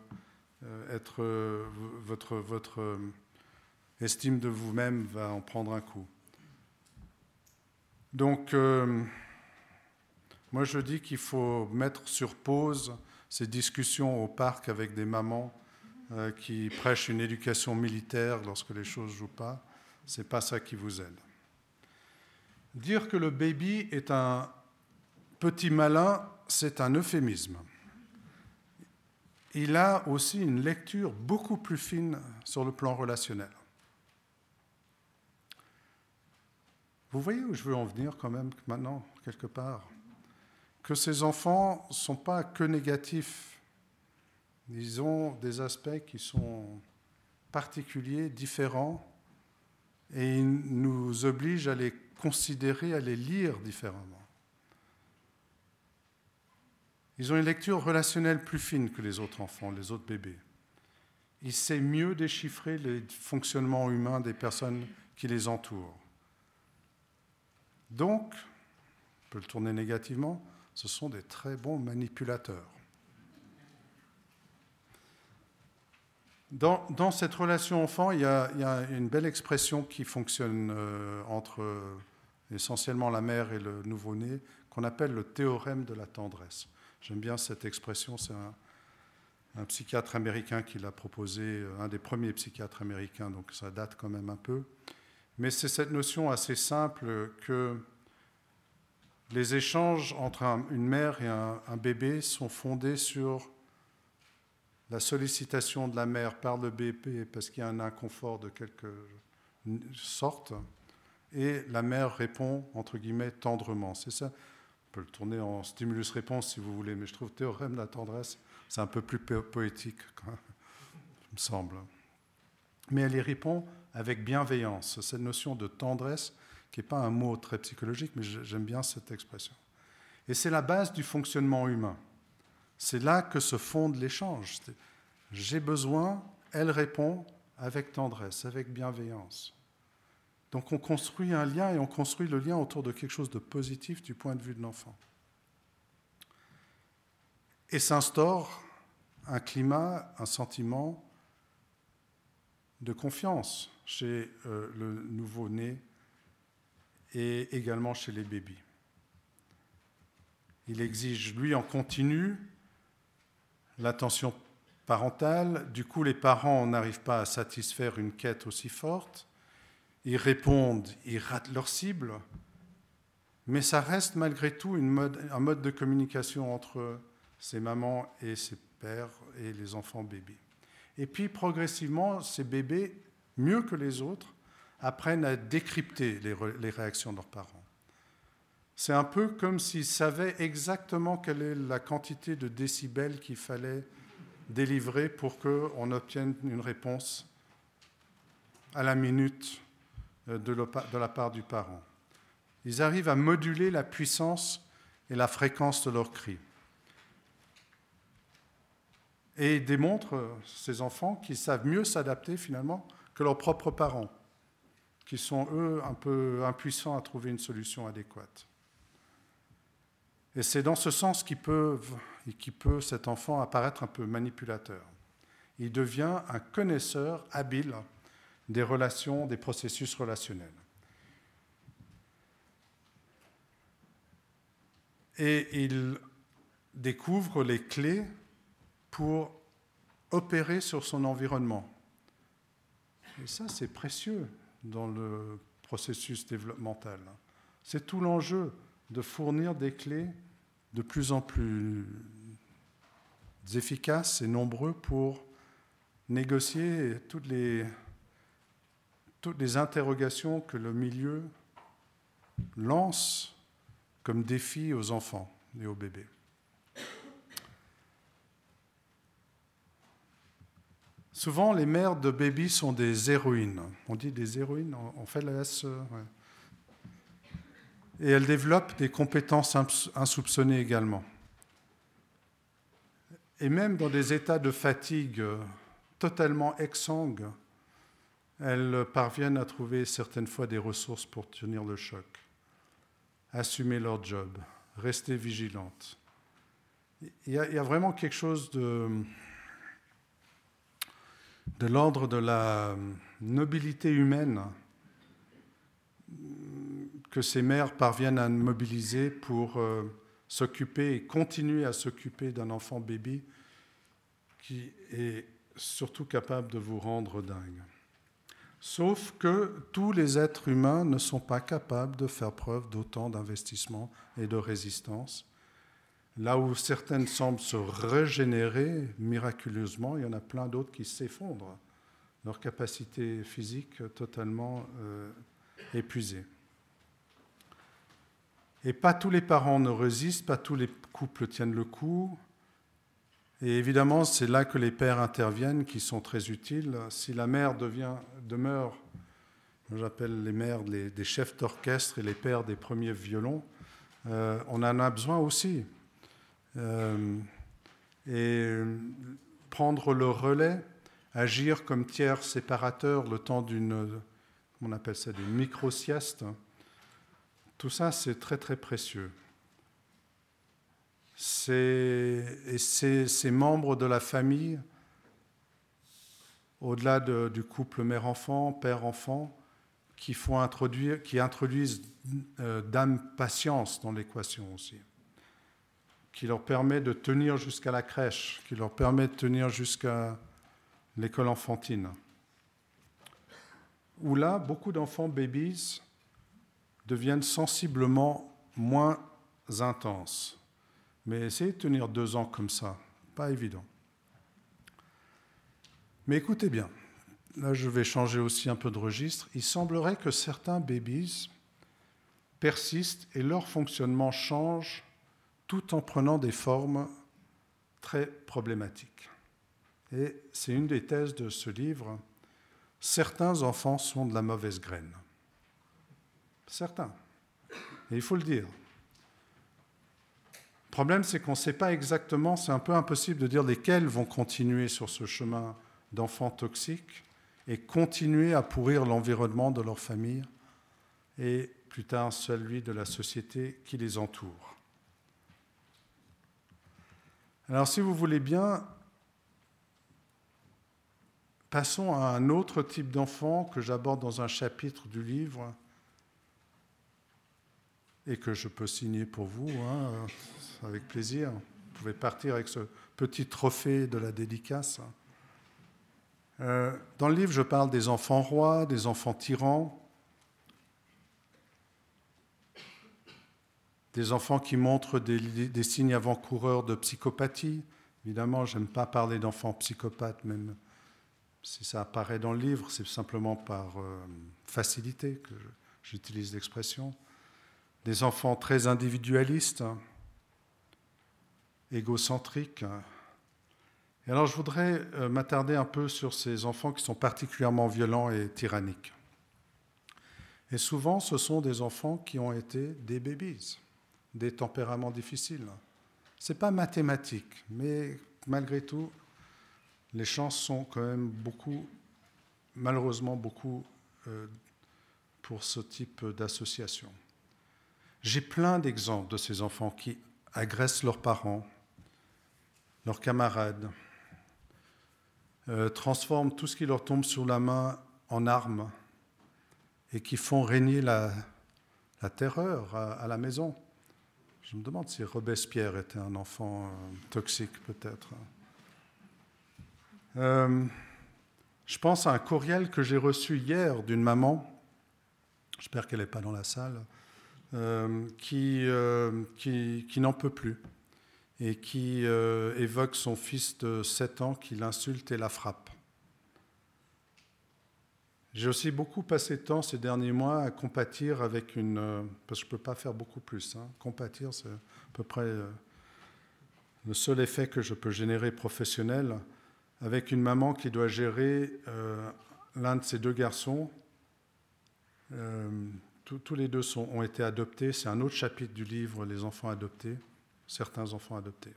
euh, être. Euh, votre, votre estime de vous-même va en prendre un coup. Donc, moi je dis qu'il faut mettre sur pause ces discussions au parc avec des mamans qui prêchent une éducation militaire lorsque les choses ne jouent pas ce n'est pas ça qui vous aide. Dire que le baby est un petit malin, c'est un euphémisme. Il a aussi une lecture beaucoup plus fine sur le plan relationnel. Vous voyez où je veux en venir quand même maintenant, quelque part? Que ces enfants ne sont pas que négatifs. Ils ont des aspects qui sont particuliers, différents, et ils nous obligent à les considérer, à les lire différemment. Ils ont une lecture relationnelle plus fine que les autres enfants, les autres bébés. Ils savent mieux déchiffrer les fonctionnements humains des personnes qui les entourent. Donc, on peut le tourner négativement, ce sont des très bons manipulateurs. Dans, cette relation enfant, il y, a, une belle expression qui fonctionne euh, entre euh, essentiellement la mère et le nouveau-né, qu'on appelle le théorème de la tendresse. J'aime bien cette expression, c'est un, psychiatre américain qui l'a proposé, euh, un des premiers psychiatres américains, donc ça date quand même un peu. Mais c'est cette notion assez simple que les échanges entre une mère et un, bébé sont fondés sur la sollicitation de la mère par le bébé parce qu'il y a un inconfort de quelque sorte, et la mère répond, entre guillemets, tendrement. C'est ça. On peut le tourner en stimulus-réponse si vous voulez, mais je trouve théorème de la tendresse, c'est un peu plus poétique, il me semble. Mais elle y répond avec bienveillance. Cette notion de tendresse, qui n'est pas un mot très psychologique, mais j'aime bien cette expression. Et c'est la base du fonctionnement humain. C'est là que se fonde l'échange. J'ai besoin, elle répond avec tendresse, avec bienveillance. Donc on construit un lien et on construit le lien autour de quelque chose de positif du point de vue de l'enfant. Et s'instaure un climat, un sentiment de confiance chez euh, le nouveau-né et également chez les bébés. Il exige, lui, en continu, l'attention parentale. Du coup, les parents n'arrivent pas à satisfaire une quête aussi forte. Ils répondent, ils ratent leur cible. Mais ça reste malgré tout un mode de communication entre ces mamans et ces pères et les enfants bébés. Et puis progressivement, ces bébés, mieux que les autres, apprennent à décrypter les, réactions de leurs parents. C'est un peu comme s'ils savaient exactement quelle est la quantité de décibels qu'il fallait délivrer pour qu'on obtienne une réponse à la minute euh, de la part du parent. Ils arrivent à moduler la puissance et la fréquence de leurs cris. Et ils démontrent, ces enfants, qu'ils savent mieux s'adapter finalement que leurs propres parents, qui sont eux un peu impuissants à trouver une solution adéquate. Et c'est dans ce sens qu'il peut, peut, cet enfant, apparaître un peu manipulateur. Il devient un connaisseur habile des relations, des processus relationnels. Et il découvre les clés pour opérer sur son environnement. Et ça, c'est précieux dans le processus développemental. C'est tout l'enjeu de fournir des clés de plus en plus efficaces et nombreux pour négocier toutes les, interrogations que le milieu lance comme défi aux enfants et aux bébés. Souvent, les mères de bébés sont des héroïnes. On dit des héroïnes, on fait la S. Euh, Et elles développent des compétences insoupçonnées également. Et même dans des états de fatigue euh, totalement exsangues, elles parviennent à trouver certaines fois des ressources pour tenir le choc, assumer leur job, rester vigilantes. Il y a, vraiment quelque chose de de l'ordre de la nobilité humaine que ces mères parviennent à mobiliser pour euh, s'occuper et continuer à s'occuper d'un enfant bébé qui est surtout capable de vous rendre dingue. Sauf que tous les êtres humains ne sont pas capables de faire preuve d'autant d'investissement et de résistance. Là où certaines semblent se régénérer miraculeusement, il y en a plein d'autres qui s'effondrent, leur capacité physique totalement euh, épuisée. Et pas tous les parents ne résistent, pas tous les couples tiennent le coup. Et évidemment, c'est là que les pères interviennent, qui sont très utiles. Si la mère demeure, j'appelle les mères des chefs d'orchestre et les pères des premiers violons, euh, on en a besoin aussi. Euh, et prendre le relais, agir comme tiers séparateur le temps d'une, on appelle ça, d'une micro-sieste, tout ça, c'est très très précieux. Et ces membres de la famille, au-delà du couple mère-enfant, père-enfant, qui, font introduire, qui introduisent euh, d'âme patience dans l'équation aussi, qui leur permet de tenir jusqu'à la crèche, qui leur permet de tenir jusqu'à l'école enfantine. Où là, beaucoup d'enfants babies deviennent sensiblement moins intenses. Mais essayez de tenir deux ans comme ça, pas évident. Mais écoutez bien, là je vais changer aussi un peu de registre. Il semblerait que certains babies persistent et leur fonctionnement change tout en prenant des formes très problématiques. Et c'est une des thèses de ce livre. Certains enfants sont de la mauvaise graine. Certains. Et il faut le dire. Le problème, c'est qu'on ne sait pas exactement, c'est un peu impossible de dire lesquels vont continuer sur ce chemin d'enfants toxiques et continuer à pourrir l'environnement de leur famille et plus tard celui de la société qui les entoure. Alors si vous voulez bien, passons à un autre type d'enfant que j'aborde dans un chapitre du livre et que je peux signer pour vous, hein, avec plaisir. Vous pouvez partir avec ce petit trophée de la dédicace. Euh, dans le livre, je parle des enfants rois, des enfants tyrans, des enfants qui montrent des, signes avant-coureurs de psychopathie. Évidemment, je n'aime pas parler d'enfants psychopathes, même si ça apparaît dans le livre, c'est simplement par euh, facilité que j'utilise l'expression des enfants très individualistes, égocentriques. Et alors je voudrais euh, m'attarder un peu sur ces enfants qui sont particulièrement violents et tyranniques. Et souvent, ce sont des enfants qui ont été des babies, des tempéraments difficiles. Ce n'est pas mathématique, mais malgré tout, les chances sont quand même beaucoup, malheureusement beaucoup, euh, pour ce type d'association. J'ai plein d'exemples de ces enfants qui agressent leurs parents, leurs camarades, euh, transforment tout ce qui leur tombe sous la main en armes et qui font régner la, terreur à, la maison. Je me demande si Robespierre était un enfant euh, toxique peut-être. Euh, je pense à un courriel que j'ai reçu hier d'une maman, j'espère qu'elle n'est pas dans la salle, qui, euh, qui, qui n'en peut plus et qui euh, évoque son fils de 7 ans qui l'insulte et la frappe. J'ai aussi beaucoup passé de temps ces derniers mois à compatir avec une... Parce que je ne peux pas faire beaucoup plus. Hein. Compatir, c'est à peu près le seul effet que je peux générer professionnel avec une maman qui doit gérer l'un de ses deux garçons tous les deux ont été adoptés. C'est un autre chapitre du livre, Les enfants adoptés, certains enfants adoptés.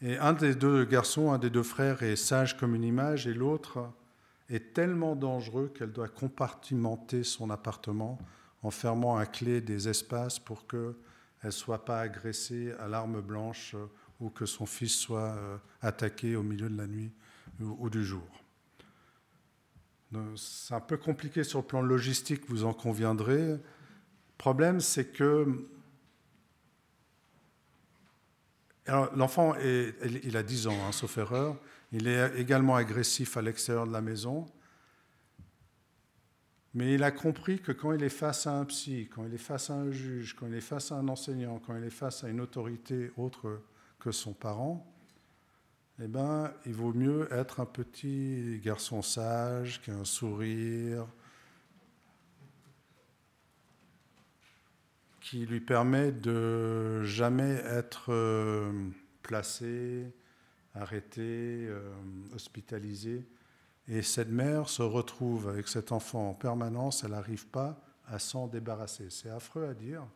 Et un des deux garçons, un des deux frères est sage comme une image et l'autre est tellement dangereux qu'elle doit compartimenter son appartement en fermant à clé des espaces pour qu'elle ne soit pas agressée à l'arme blanche ou que son fils soit euh, attaqué au milieu de la nuit ou du jour. C'est un peu compliqué sur le plan logistique, vous en conviendrez. Le problème, c'est que l'enfant, il a 10 ans, hein, sauf erreur. Il est également agressif à l'extérieur de la maison. Mais il a compris que quand il est face à un psy, quand il est face à un juge, quand il est face à un enseignant, quand il est face à une autorité autre que son parent, eh ben, il vaut mieux être un petit garçon sage, qui a un sourire, qui lui permet de jamais être euh, placé, arrêtée, hospitalisée. Et cette mère se retrouve avec cet enfant en permanence, elle n'arrive pas à s'en débarrasser. C'est affreux à dire.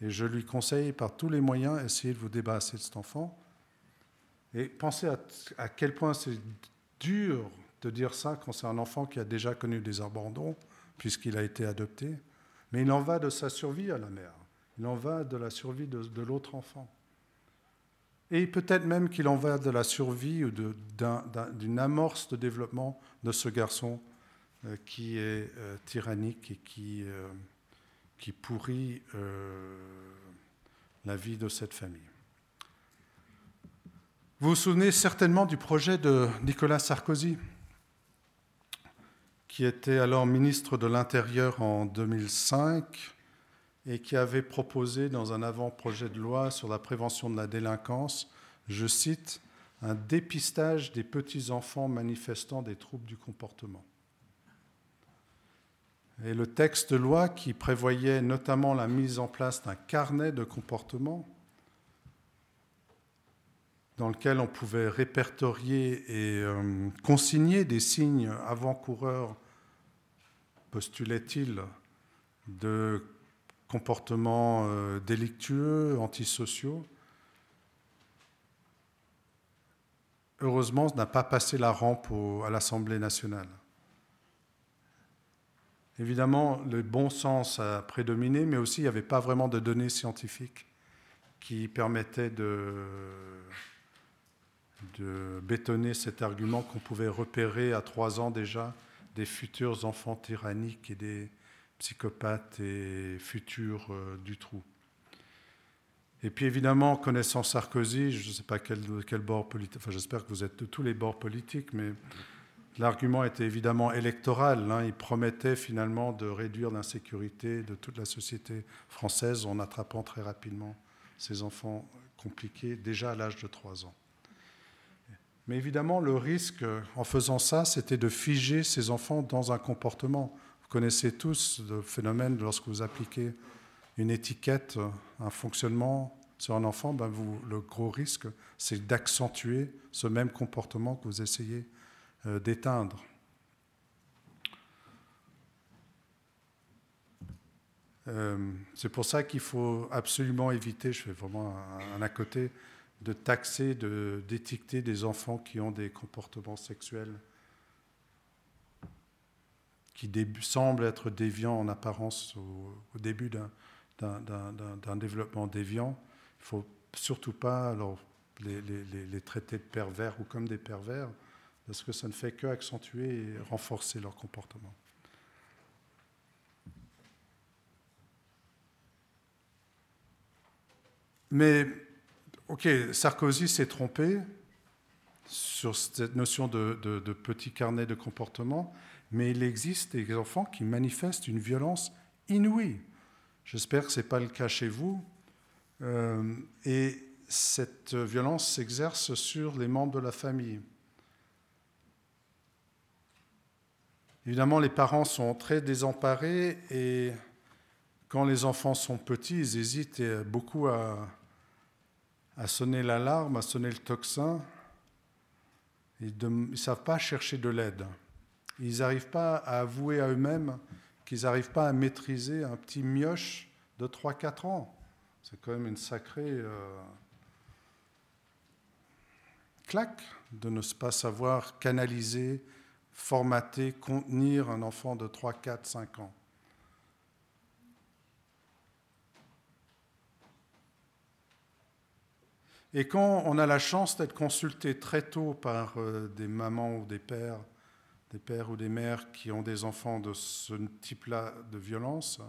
Et je lui conseille par tous les moyens, essayez de vous débarrasser de cet enfant. Et pensez à, quel point c'est dur de dire ça quand c'est un enfant qui a déjà connu des abandons, puisqu'il a été adopté. Mais il en va de sa survie à la mère. Il en va de la survie de, l'autre enfant. Et peut-être même qu'il en va de la survie ou d'une amorce de développement de ce garçon euh, qui est euh, tyrannique et qui, euh, qui pourrit la vie de cette famille. Vous vous souvenez certainement du projet de Nicolas Sarkozy, qui était alors ministre de l'Intérieur en 2005 et qui avait proposé dans un avant-projet de loi sur la prévention de la délinquance, je cite, un dépistage des petits-enfants manifestant des troubles du comportement. Et le texte de loi qui prévoyait notamment la mise en place d'un carnet de comportement dans lequel on pouvait répertorier et euh, consigner des signes avant-coureurs, postulait-il, de comportements euh, délictueux, antisociaux. Heureusement, n'a pas passé la rampe à l'Assemblée nationale. Évidemment, le bon sens a prédominé, mais aussi il n'y avait pas vraiment de données scientifiques qui permettaient de, de bétonner cet argument qu'on pouvait repérer à trois ans déjà des futurs enfants tyranniques et des psychopathes et futurs euh, du trou. Et puis évidemment, connaissant Sarkozy, je ne sais pas quel, quel bord politique, enfin j'espère que vous êtes de tous les bords politiques, mais l'argument était évidemment électoral. Hein. Il promettait finalement de réduire l'insécurité de toute la société française en attrapant très rapidement ces enfants compliqués déjà à l'âge de 3 ans. Mais évidemment, le risque en faisant ça, c'était de figer ces enfants dans un comportement. Vous connaissez tous le phénomène lorsque vous appliquez une étiquette, un fonctionnement sur un enfant, ben le gros risque, c'est d'accentuer ce même comportement que vous essayez euh, d'éteindre. Euh, c'est pour ça qu'il faut absolument éviter, je fais vraiment un à côté, de taxer, d'étiqueter des enfants qui ont des comportements sexuels qui semblent être déviants en apparence au, début d'un développement déviant. Il ne faut surtout pas les, traiter de pervers ou comme des pervers, parce que ça ne fait que accentuer et renforcer leur comportement. Mais ok, Sarkozy s'est trompé sur cette notion de, petit carnet de comportement, mais il existe des enfants qui manifestent une violence inouïe. J'espère que ce n'est pas le cas chez vous. Euh, et cette violence s'exerce sur les membres de la famille. Évidemment, les parents sont très désemparés et quand les enfants sont petits, ils hésitent beaucoup à, à sonner l'alarme, à sonner le tocsin. Ils ne savent pas chercher de l'aide. Ils n'arrivent pas à avouer à eux-mêmes qu'ils n'arrivent pas à maîtriser un petit mioche de 3-4 ans. C'est quand même une sacrée euh, claque de ne pas savoir canaliser, formater, contenir un enfant de 3, 4, 5 ans. Et quand on a la chance d'être consulté très tôt par euh, des mamans ou des pères, des pères ou des mères qui ont des enfants de ce type-là de violence,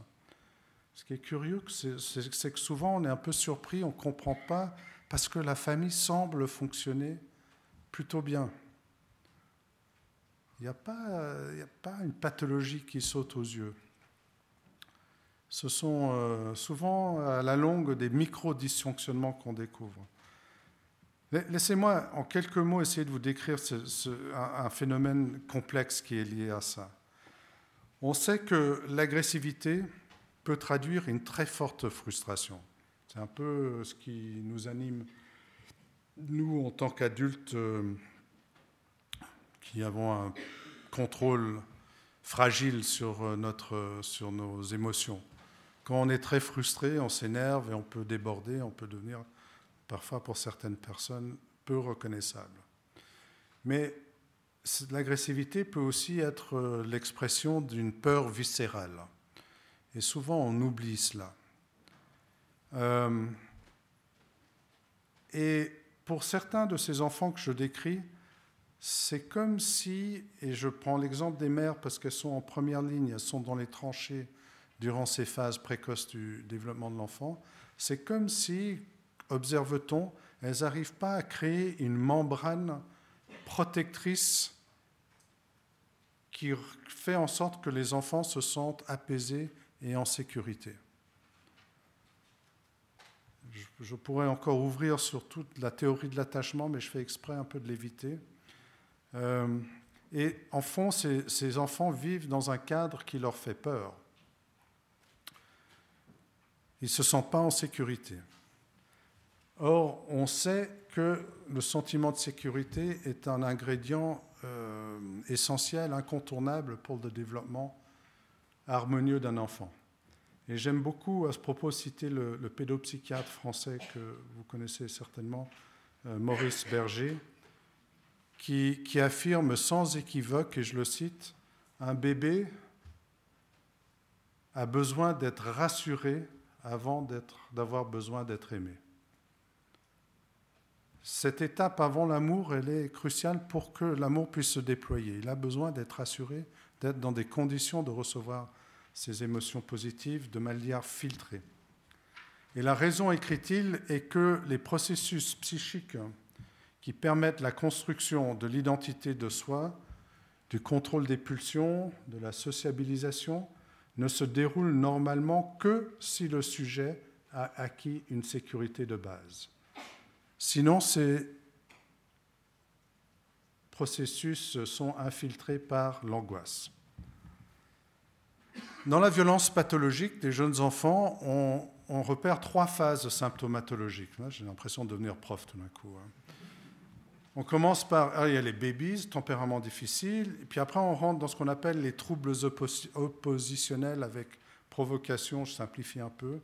ce qui est curieux, c'est que souvent on est un peu surpris, on ne comprend pas, parce que la famille semble fonctionner plutôt bien. Il n'y a, a, pas une pathologie qui saute aux yeux. Ce sont euh, souvent à la longue des micro-dysfonctionnements qu'on découvre. Laissez-moi en quelques mots essayer de vous décrire un, phénomène complexe qui est lié à ça. On sait que l'agressivité peut traduire une très forte frustration. C'est un peu ce qui nous anime nous, en tant qu'adultes euh, qui avons un contrôle fragile sur, euh, notre, sur nos émotions, quand on est très frustré, on s'énerve et on peut déborder, on peut devenir parfois pour certaines personnes peu reconnaissable. Mais l'agressivité peut aussi être euh, l'expression d'une peur viscérale. Et souvent, on oublie cela. Euh, et pour certains de ces enfants que je décris, c'est comme si, et je prends l'exemple des mères parce qu'elles sont en première ligne, elles sont dans les tranchées durant ces phases précoces du développement de l'enfant, c'est comme si, observe-t-on, elles n'arrivent pas à créer une membrane protectrice qui fait en sorte que les enfants se sentent apaisés et en sécurité. Je pourrais encore ouvrir sur toute la théorie de l'attachement, mais je fais exprès un peu de l'éviter. Euh, et en fond, ces, ces enfants vivent dans un cadre qui leur fait peur. Ils ne se sentent pas en sécurité. Or, on sait que le sentiment de sécurité est un ingrédient euh, essentiel, incontournable pour le développement harmonieux d'un enfant. Et j'aime beaucoup à ce propos citer le, pédopsychiatre français que vous connaissez certainement, euh, Maurice Berger, qui, qui affirme sans équivoque, et je le cite, un bébé a besoin d'être rassuré avant d'avoir besoin d'être aimé. Cette étape avant l'amour, elle est cruciale pour que l'amour puisse se déployer. Il a besoin d'être assuré, d'être dans des conditions de recevoir ces émotions positives de manière filtrée. Et la raison, écrit-il, est que les processus psychiques qui permettent la construction de l'identité de soi, du contrôle des pulsions, de la sociabilisation, ne se déroulent normalement que si le sujet a acquis une sécurité de base. Sinon, ces processus sont infiltrés par l'angoisse. Dans la violence pathologique des jeunes enfants, on, repère trois phases symptomatologiques. J'ai l'impression de devenir prof tout d'un coup. Hein. On commence par, ah, il y a les babies, tempérament difficile, et puis après on rentre dans ce qu'on appelle les troubles oppositionnels avec provocation, je simplifie un peu,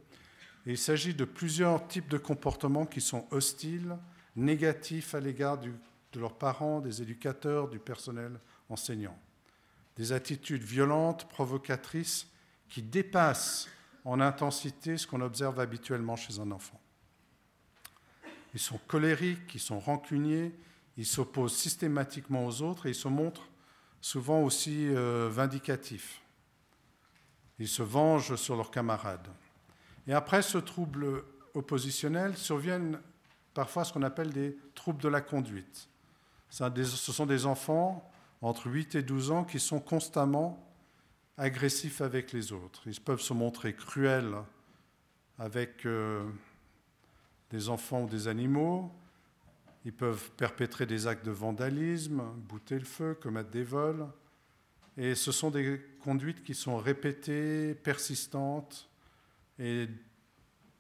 il s'agit de plusieurs types de comportements qui sont hostiles, négatifs à l'égard de leurs parents, des éducateurs, du personnel enseignant. Des attitudes violentes, provocatrices, qui dépassent en intensité ce qu'on observe habituellement chez un enfant. Ils sont colériques, ils sont rancuniers, ils s'opposent systématiquement aux autres et ils se montrent souvent aussi euh, vindicatifs. Ils se vengent sur leurs camarades. Et après ce trouble oppositionnel surviennent parfois ce qu'on appelle des troubles de la conduite. Ce sont des enfants entre 8 et 12 ans qui sont constamment agressifs avec les autres. Ils peuvent se montrer cruels avec euh, des enfants ou des animaux. Ils peuvent perpétrer des actes de vandalisme, bouter le feu, commettre des vols. Et ce sont des conduites qui sont répétées, persistantes, et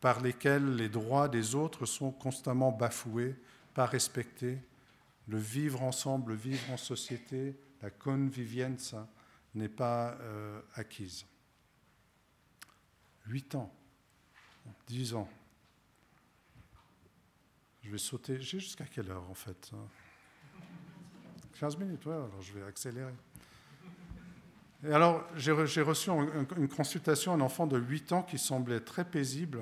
par lesquels les droits des autres sont constamment bafoués, pas respectés. Le vivre ensemble, le vivre en société, la convivienza n'est pas euh, acquise. Huit ans, dix ans. Je vais sauter. J'ai jusqu'à quelle heure en fait 15 minutes, ouais, alors je vais accélérer. Alors, j'ai reçu une consultation un enfant de 8 ans qui semblait très paisible.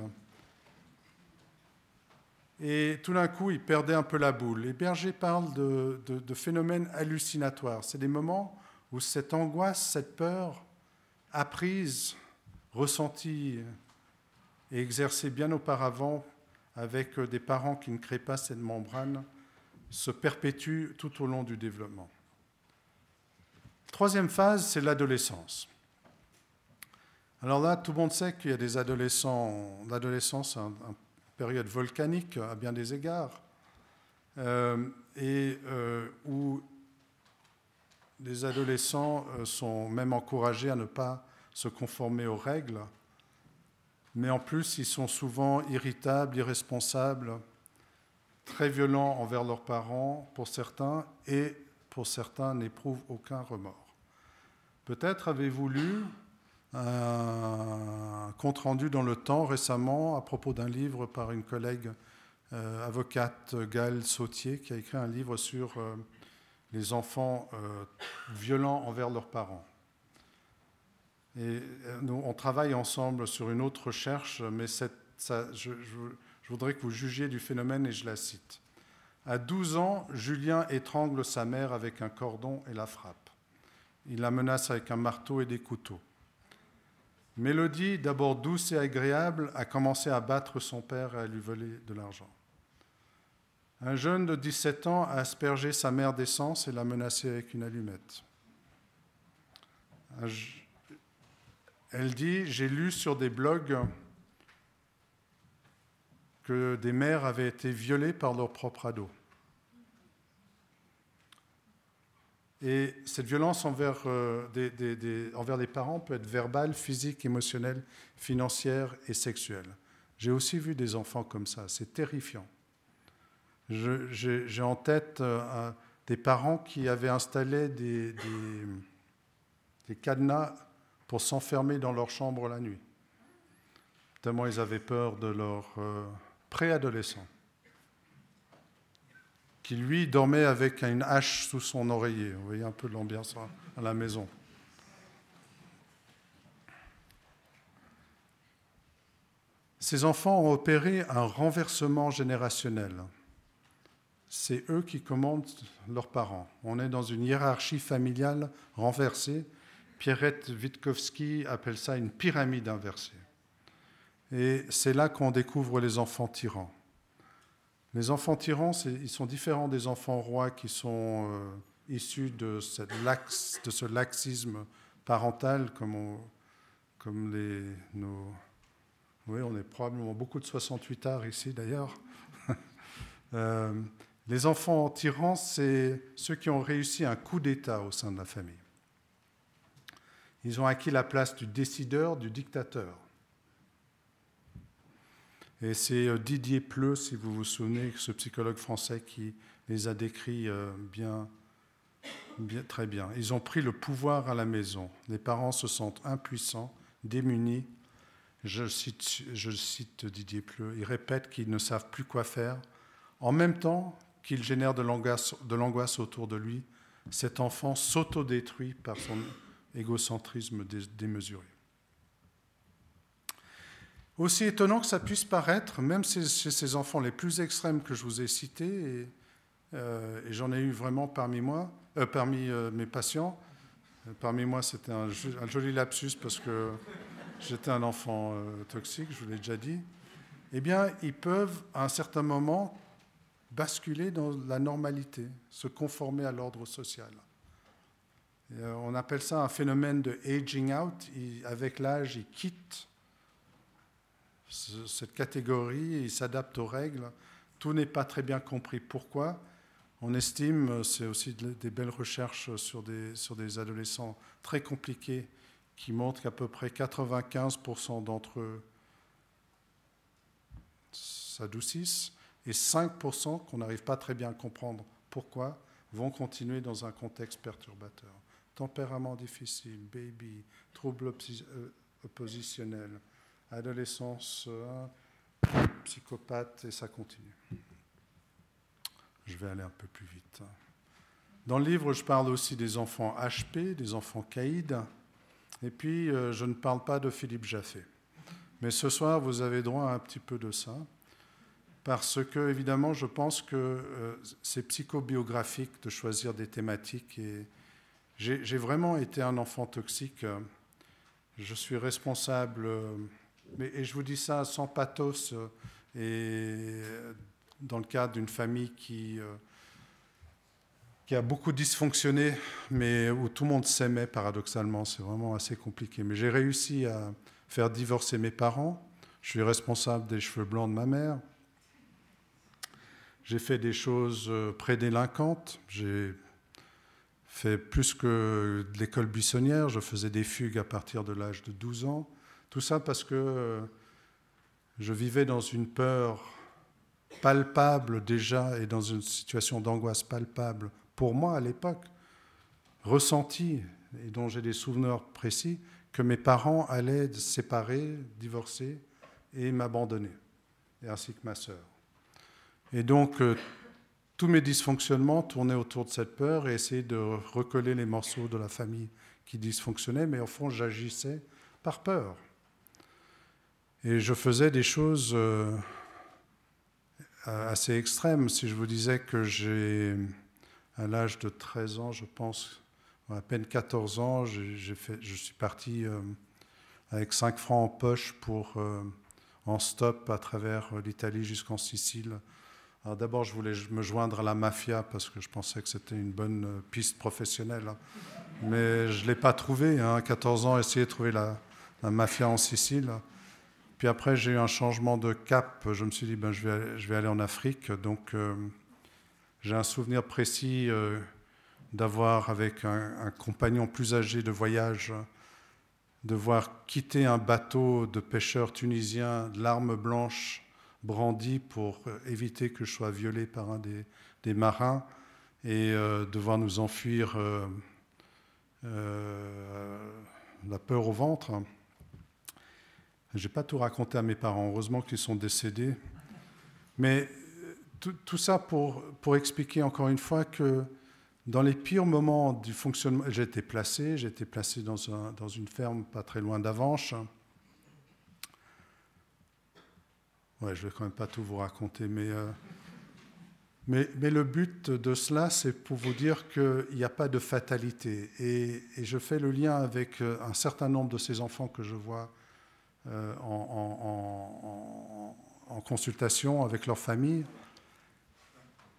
Et tout d'un coup, il perdait un peu la boule. Les bergers parlent de, de phénomènes hallucinatoires. C'est des moments où cette angoisse, cette peur, apprise, ressentie et exercée bien auparavant avec des parents qui ne créent pas cette membrane, se perpétue tout au long du développement. Troisième phase, c'est l'adolescence. Alors là, tout le monde sait qu'il y a des adolescents. L'adolescence, c'est une période volcanique à bien des égards, euh, et euh, où les adolescents euh, sont même encouragés à ne pas se conformer aux règles, mais en plus, ils sont souvent irritables, irresponsables, très violents envers leurs parents pour certains et pour certains n'éprouvent aucun remords. Peut-être avez-vous lu un compte-rendu dans le temps récemment à propos d'un livre par une collègue euh, avocate Gaëlle Sautier qui a écrit un livre sur euh, les enfants euh, violents envers leurs parents. Et nous, on travaille ensemble sur une autre recherche, mais je, je voudrais que vous jugiez du phénomène et je la cite. À 12 ans, Julien étrangle sa mère avec un cordon et la frappe. Il la menace avec un marteau et des couteaux. Mélodie, d'abord douce et agréable, a commencé à battre son père et à lui voler de l'argent. Un jeune de 17 ans a aspergé sa mère d'essence et l'a menacé avec une allumette. Elle dit J'ai lu sur des blogs que des mères avaient été violées par leur propre ado. Et cette violence envers, euh, des, envers les parents peut être verbale, physique, émotionnelle, financière et sexuelle. J'ai aussi vu des enfants comme ça, c'est terrifiant. J'ai en tête euh, des parents qui avaient installé des, des cadenas pour s'enfermer dans leur chambre la nuit, tellement ils avaient peur de leur... Euh, préadolescent, qui lui dormait avec une hache sous son oreiller. Vous voyez un peu l'ambiance à la maison. Ces enfants ont opéré un renversement générationnel. C'est eux qui commandent leurs parents. On est dans une hiérarchie familiale renversée. Pierrette Witkowski appelle ça une pyramide inversée. Et c'est là qu'on découvre les enfants tyrans. Les enfants tyrans, ils sont différents des enfants rois qui sont euh, issus de, ce laxisme parental, comme, comme les, nos... Oui, on est probablement beaucoup de 68 arts ici d'ailleurs. Euh, les enfants tyrans, c'est ceux qui ont réussi un coup d'État au sein de la famille. Ils ont acquis la place du décideur, du dictateur. Et c'est euh, Didier Pleu, si vous vous souvenez, ce psychologue français qui les a décrits euh, bien, très bien. Ils ont pris le pouvoir à la maison. Les parents se sentent impuissants, démunis. Je cite, je cite Didier Pleu. Ils répètent qu'ils ne savent plus quoi faire. En même temps qu'ils génèrent de l'angoisse autour de lui, cet enfant s'autodétruit par son égocentrisme démesuré. Aussi étonnant que ça puisse paraître, même chez ces enfants les plus extrêmes que je vous ai cités, et, euh, j'en ai eu vraiment parmi moi, euh, parmi euh, mes patients. Parmi moi, c'était un, joli lapsus parce que j'étais un enfant toxique, je vous l'ai déjà dit. Eh bien, ils peuvent, à un certain moment, basculer dans la normalité, se conformer à l'ordre social. on appelle ça un phénomène de aging out. avec l'âge, ils quittent cette catégorie, il s'adapte aux règles. Tout n'est pas très bien compris. Pourquoi On estime, c'est aussi des belles recherches sur des, sur des adolescents très compliqués qui montrent qu'à peu près 95% d'entre eux s'adoucissent et 5% qu'on n'arrive pas très bien à comprendre pourquoi vont continuer dans un contexte perturbateur. Tempérament difficile, baby, troubles euh, oppositionnels, adolescence, psychopathe, et ça continue. Je vais aller un peu plus vite. Dans le livre, je parle aussi des enfants HP, des enfants caïds, et puis euh, je ne parle pas de Philippe Jaffé. Mais ce soir, vous avez droit à un petit peu de ça, parce que, évidemment, je pense que euh, c'est psychobiographique de choisir des thématiques, et j'ai vraiment été un enfant toxique. Je suis responsable euh, mais, et je vous dis ça sans pathos euh, et dans le cadre d'une famille qui, euh, qui a beaucoup dysfonctionné, mais où tout le monde s'aimait paradoxalement. C'est vraiment assez compliqué. Mais j'ai réussi à faire divorcer mes parents. Je suis responsable des cheveux blancs de ma mère. J'ai fait des choses euh, prédélinquantes. J'ai fait plus que de l'école buissonnière. Je faisais des fugues à partir de l'âge de 12 ans. Tout ça parce que euh, je vivais dans une peur palpable déjà et dans une situation d'angoisse palpable pour moi à l'époque, ressenti et dont j'ai des souvenirs précis, que mes parents allaient se séparer, divorcer et m'abandonner, ainsi que ma sœur. Et donc, euh, tous mes dysfonctionnements tournaient autour de cette peur et essayaient de recoller les morceaux de la famille qui dysfonctionnaient, mais au fond, j'agissais par peur. Et je faisais des choses euh, assez extrêmes. Si je vous disais que j'ai, à l'âge de 13 ans, je pense, à peine 14 ans, je suis parti euh, avec 5 francs en poche pour, en stop à travers l'Italie jusqu'en Sicile d'abord, je voulais me joindre à la mafia parce que je pensais que c'était une bonne euh, piste professionnelle. Hein. Mais je ne l'ai pas trouvé. Hein. À 14 ans, essayer de trouver la, mafia en Sicile. Puis après, j'ai eu un changement de cap. Je me suis dit, ben, je, vais aller, je vais aller en Afrique. Donc, euh, j'ai un souvenir précis euh, d'avoir, avec un, compagnon plus âgé de voyage, de voir quitter un bateau de pêcheurs tunisiens, l'arme blanche, brandi pour éviter que je sois violé par un des, marins et euh, devoir nous enfuir la peur au ventre. Je n'ai pas tout raconté à mes parents, heureusement qu'ils sont décédés. Mais tout, ça pour, pour, expliquer encore une fois que dans les pires moments du fonctionnement, j'étais placé, j'étais placé dans, un, dans, une ferme pas très loin d'Avanches. Ouais, je vais quand même pas tout vous raconter, euh, mais, mais, le but de cela, c'est pour vous dire qu'il n'y a pas de fatalité. Et, je fais le lien avec euh, un certain nombre de ces enfants que je vois euh, en, consultation avec leur famille.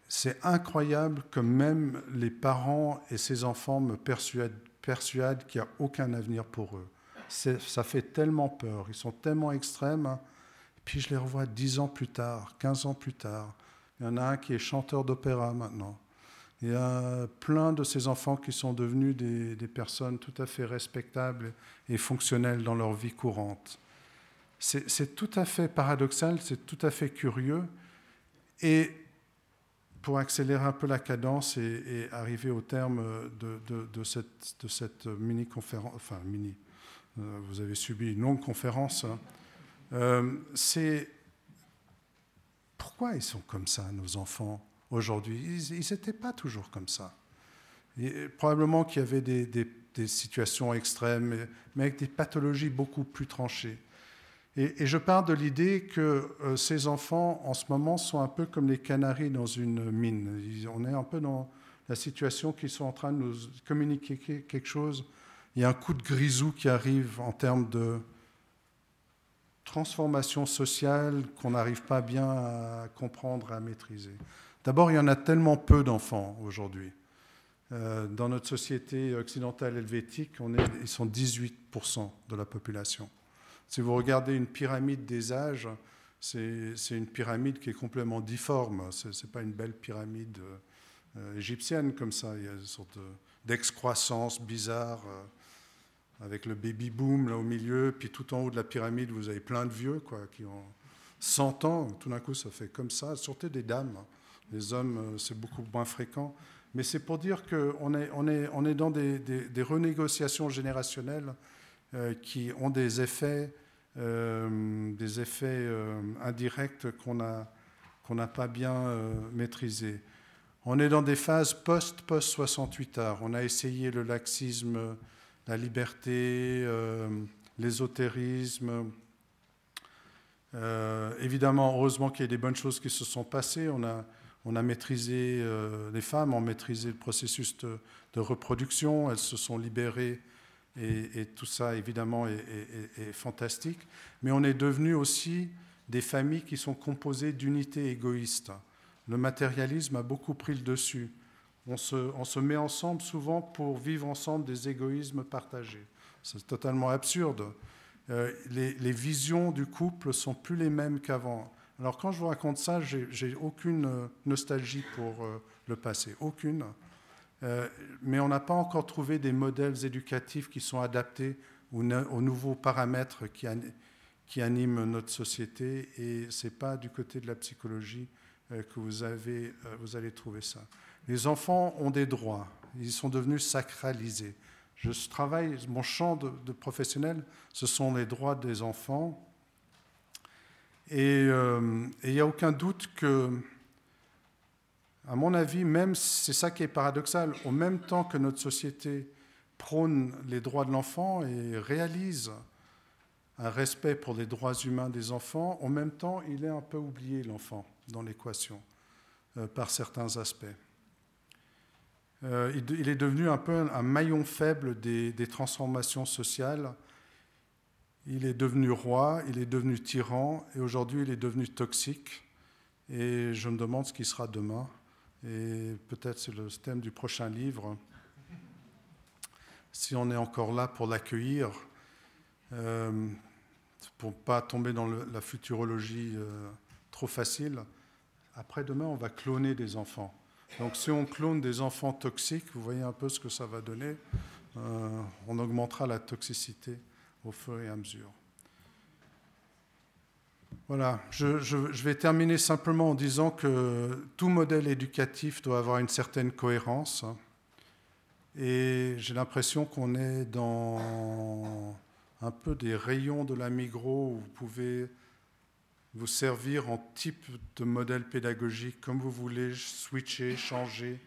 C'est incroyable que même les parents et ces enfants me persuadent, qu'il n'y a aucun avenir pour eux. Ça fait tellement peur, ils sont tellement extrêmes. Hein, puis je les revois dix ans plus tard, quinze ans plus tard. Il y en a un qui est chanteur d'opéra maintenant. Il y a plein de ces enfants qui sont devenus des, personnes tout à fait respectables et fonctionnelles dans leur vie courante. C'est tout à fait paradoxal, c'est tout à fait curieux. Et pour accélérer un peu la cadence et, arriver au terme de, cette, mini-conférence, enfin mini, euh, vous avez subi une longue conférence, hein. Euh, c'est pourquoi ils sont comme ça, nos enfants, aujourd'hui? Ils n'étaient pas toujours comme ça. probablement qu'il y avait des, situations extrêmes, mais avec des pathologies beaucoup plus tranchées. Et, je pars de l'idée que euh, ces enfants, en ce moment, sont un peu comme les canaris dans une mine. on est un peu dans la situation qu'ils sont en train de nous communiquer quelque chose. Il y a un coup de grisou qui arrive en termes de, transformation sociale qu'on n'arrive pas bien à comprendre, à maîtriser. D'abord, il y en a tellement peu d'enfants aujourd'hui. Euh, dans notre société occidentale helvétique, on ils sont 18% de la population. Si vous regardez une pyramide des âges, c'est une pyramide qui est complètement difforme. Ce n'est pas une belle pyramide euh, égyptienne comme ça. Il y a une sorte d'excroissance bizarre. Euh, avec le baby boom là au milieu, puis tout en haut de la pyramide, vous avez plein de vieux quoi, qui ont 100 ans. Tout d'un coup, ça fait comme ça, surtout des dames. Les hommes, euh, c'est beaucoup moins fréquent. Mais c'est pour dire qu'on est, on est, on est dans des, des, renégociations générationnelles qui ont des effets, euh, des effets indirects qu'on n'a pas bien maîtrisés. On est dans des phases post-post-68 art. On a essayé le laxisme la liberté, euh, l'ésotérisme. Euh, évidemment, heureusement qu'il y a des bonnes choses qui se sont passées. On a, on a maîtrisé, euh, les femmes ont maîtrisé le processus de, reproduction, elles se sont libérées et, tout ça, évidemment, est, fantastique. Mais on est devenu aussi des familles qui sont composées d'unités égoïstes. Le matérialisme a beaucoup pris le dessus on se, met ensemble souvent pour vivre ensemble des égoïsmes partagés. C'est totalement absurde. Euh, les, visions du couple sont plus les mêmes qu'avant. Alors quand je vous raconte ça, j'ai aucune euh, nostalgie pour euh, le passé, aucune. Mais on n'a pas encore trouvé des modèles éducatifs qui sont adaptés aux, nouveaux paramètres qui, animent notre société. Et ce n'est pas du côté de la psychologie que vous, avez, vous allez trouver ça. Les enfants ont des droits, ils sont devenus sacralisés. Je travaille, mon champ de, professionnel, ce sont les droits des enfants. Et il n'y a aucun doute que, à mon avis, même c'est ça qui est paradoxal, au même temps que notre société prône les droits de l'enfant et réalise un respect pour les droits humains des enfants, en même temps, il est un peu oublié, l'enfant, dans l'équation, euh, par certains aspects. Euh, il, est devenu un peu un maillon faible des, des, transformations sociales. Il est devenu roi, il est devenu tyran, et aujourd'hui, il est devenu toxique. Et je me demande ce qui sera demain. Et peut-être c'est le thème du prochain livre si on est encore là pour l'accueillir, euh, pour ne pas tomber dans la futurologie euh, trop facile, après-demain, on va cloner des enfants. Donc si on clone des enfants toxiques, vous voyez un peu ce que ça va donner, euh, on augmentera la toxicité au fur et à mesure. Voilà, je, vais terminer simplement en disant que tout modèle éducatif doit avoir une certaine cohérence. Et j'ai l'impression qu'on est dans un peu des rayons de la Migros où vous pouvez vous servir en type de modèle pédagogique comme vous voulez, switcher, changer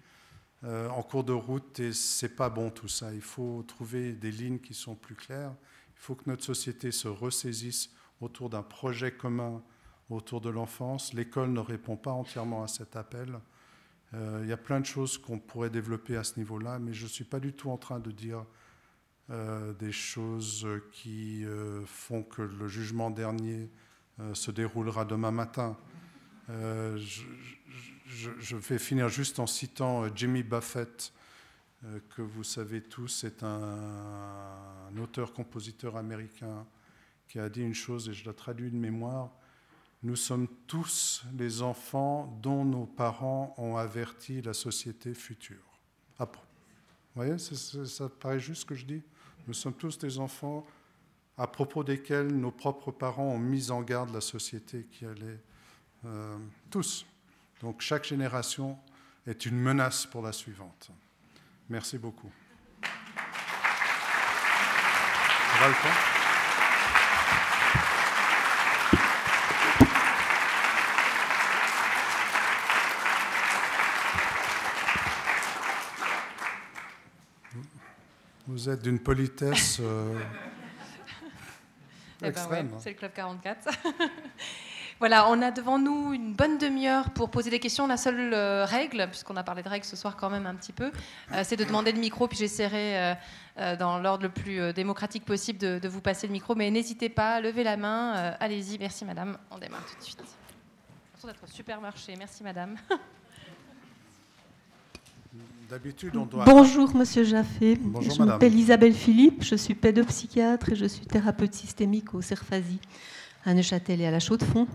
euh, en cours de route. Et c'est pas bon tout ça. Il faut trouver des lignes qui sont plus claires. Il faut que notre société se ressaisisse autour d'un projet commun autour de l'enfance. L'école ne répond pas entièrement à cet appel. Euh, il y a plein de choses qu'on pourrait développer à ce niveau-là, mais je ne suis pas du tout en train de dire euh, des choses qui euh, font que le jugement dernier se déroulera demain matin. Je, vais finir juste en citant Jimmy Buffett, que vous savez tous, c'est un auteur-compositeur américain qui a dit une chose, et je la traduis de mémoire, nous sommes tous les enfants dont nos parents ont averti la société future. vous voyez, ça paraît juste ce que je dis? Nous sommes tous des enfants à propos desquels nos propres parents ont mis en garde la société qui allait... Euh, tous. Donc chaque génération est une menace pour la suivante. Merci beaucoup. Vous êtes d'une politesse euh, eh ben extrême. c'est le Club 44. voilà, on a devant nous une bonne demi-heure pour poser des questions. La seule euh, règle, puisqu'on a parlé de règles ce soir quand même un petit peu, euh, c'est de demander le micro, puis j'essaierai, dans l'ordre le plus démocratique possible, de, de, vous passer le micro. Mais n'hésitez pas, levez la main. Allez-y, merci madame. On démarre tout de suite. d'être supermarché. Merci madame. Bonjour, monsieur Jaffé. je m'appelle Isabelle Philippe, je suis pédopsychiatre et je suis thérapeute systémique au Cerfasi, à Neuchâtel et à la Chaux-de-Fonds.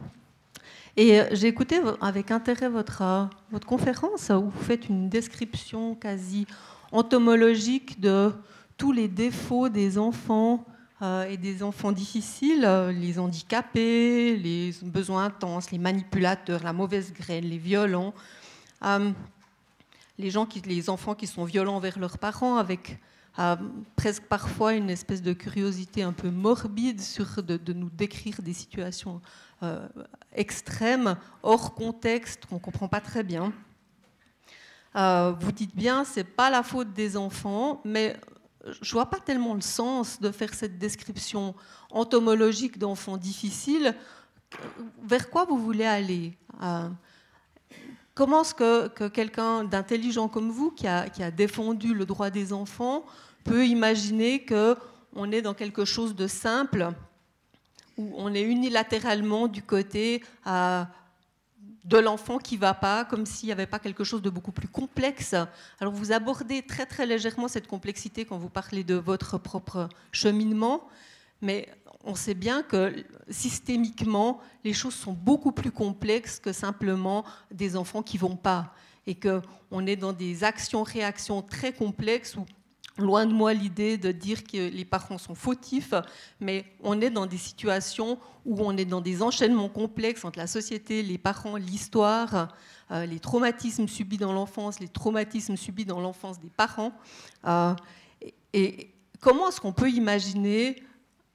Et euh, j'ai écouté avec intérêt votre, euh, votre conférence où vous faites une description quasi entomologique de tous les défauts des enfants euh, et des enfants difficiles, les handicapés, les besoins intenses, les manipulateurs, la mauvaise graine, les violents les, enfants qui sont violents envers leurs parents, avec euh, presque parfois une espèce de curiosité un peu morbide sur de, nous décrire des situations euh, extrêmes, hors contexte, qu'on ne comprend pas très bien. Euh, vous dites bien, c'est pas la faute des enfants, mais je vois pas tellement le sens de faire cette description entomologique d'enfants difficiles. Vers quoi vous voulez aller Comment est-ce que, quelqu'un d'intelligent comme vous, qui a, défendu le droit des enfants, peut imaginer qu'on est dans quelque chose de simple, où on est unilatéralement du côté de l'enfant qui ne va pas, comme s'il n'y avait pas quelque chose de beaucoup plus complexe? Alors vous abordez très très légèrement cette complexité quand vous parlez de votre propre cheminement, mais on sait bien que systémiquement, les choses sont beaucoup plus complexes que simplement des enfants qui vont pas. Et qu'on est dans des actions-réactions très complexes où Loin de moi l'idée de dire que les parents sont fautifs, mais on est dans des situations où on est dans des enchaînements complexes entre la société, les parents, l'histoire, euh, les traumatismes subis dans l'enfance, les traumatismes subis dans l'enfance des parents. Euh, et, comment est-ce qu'on peut imaginer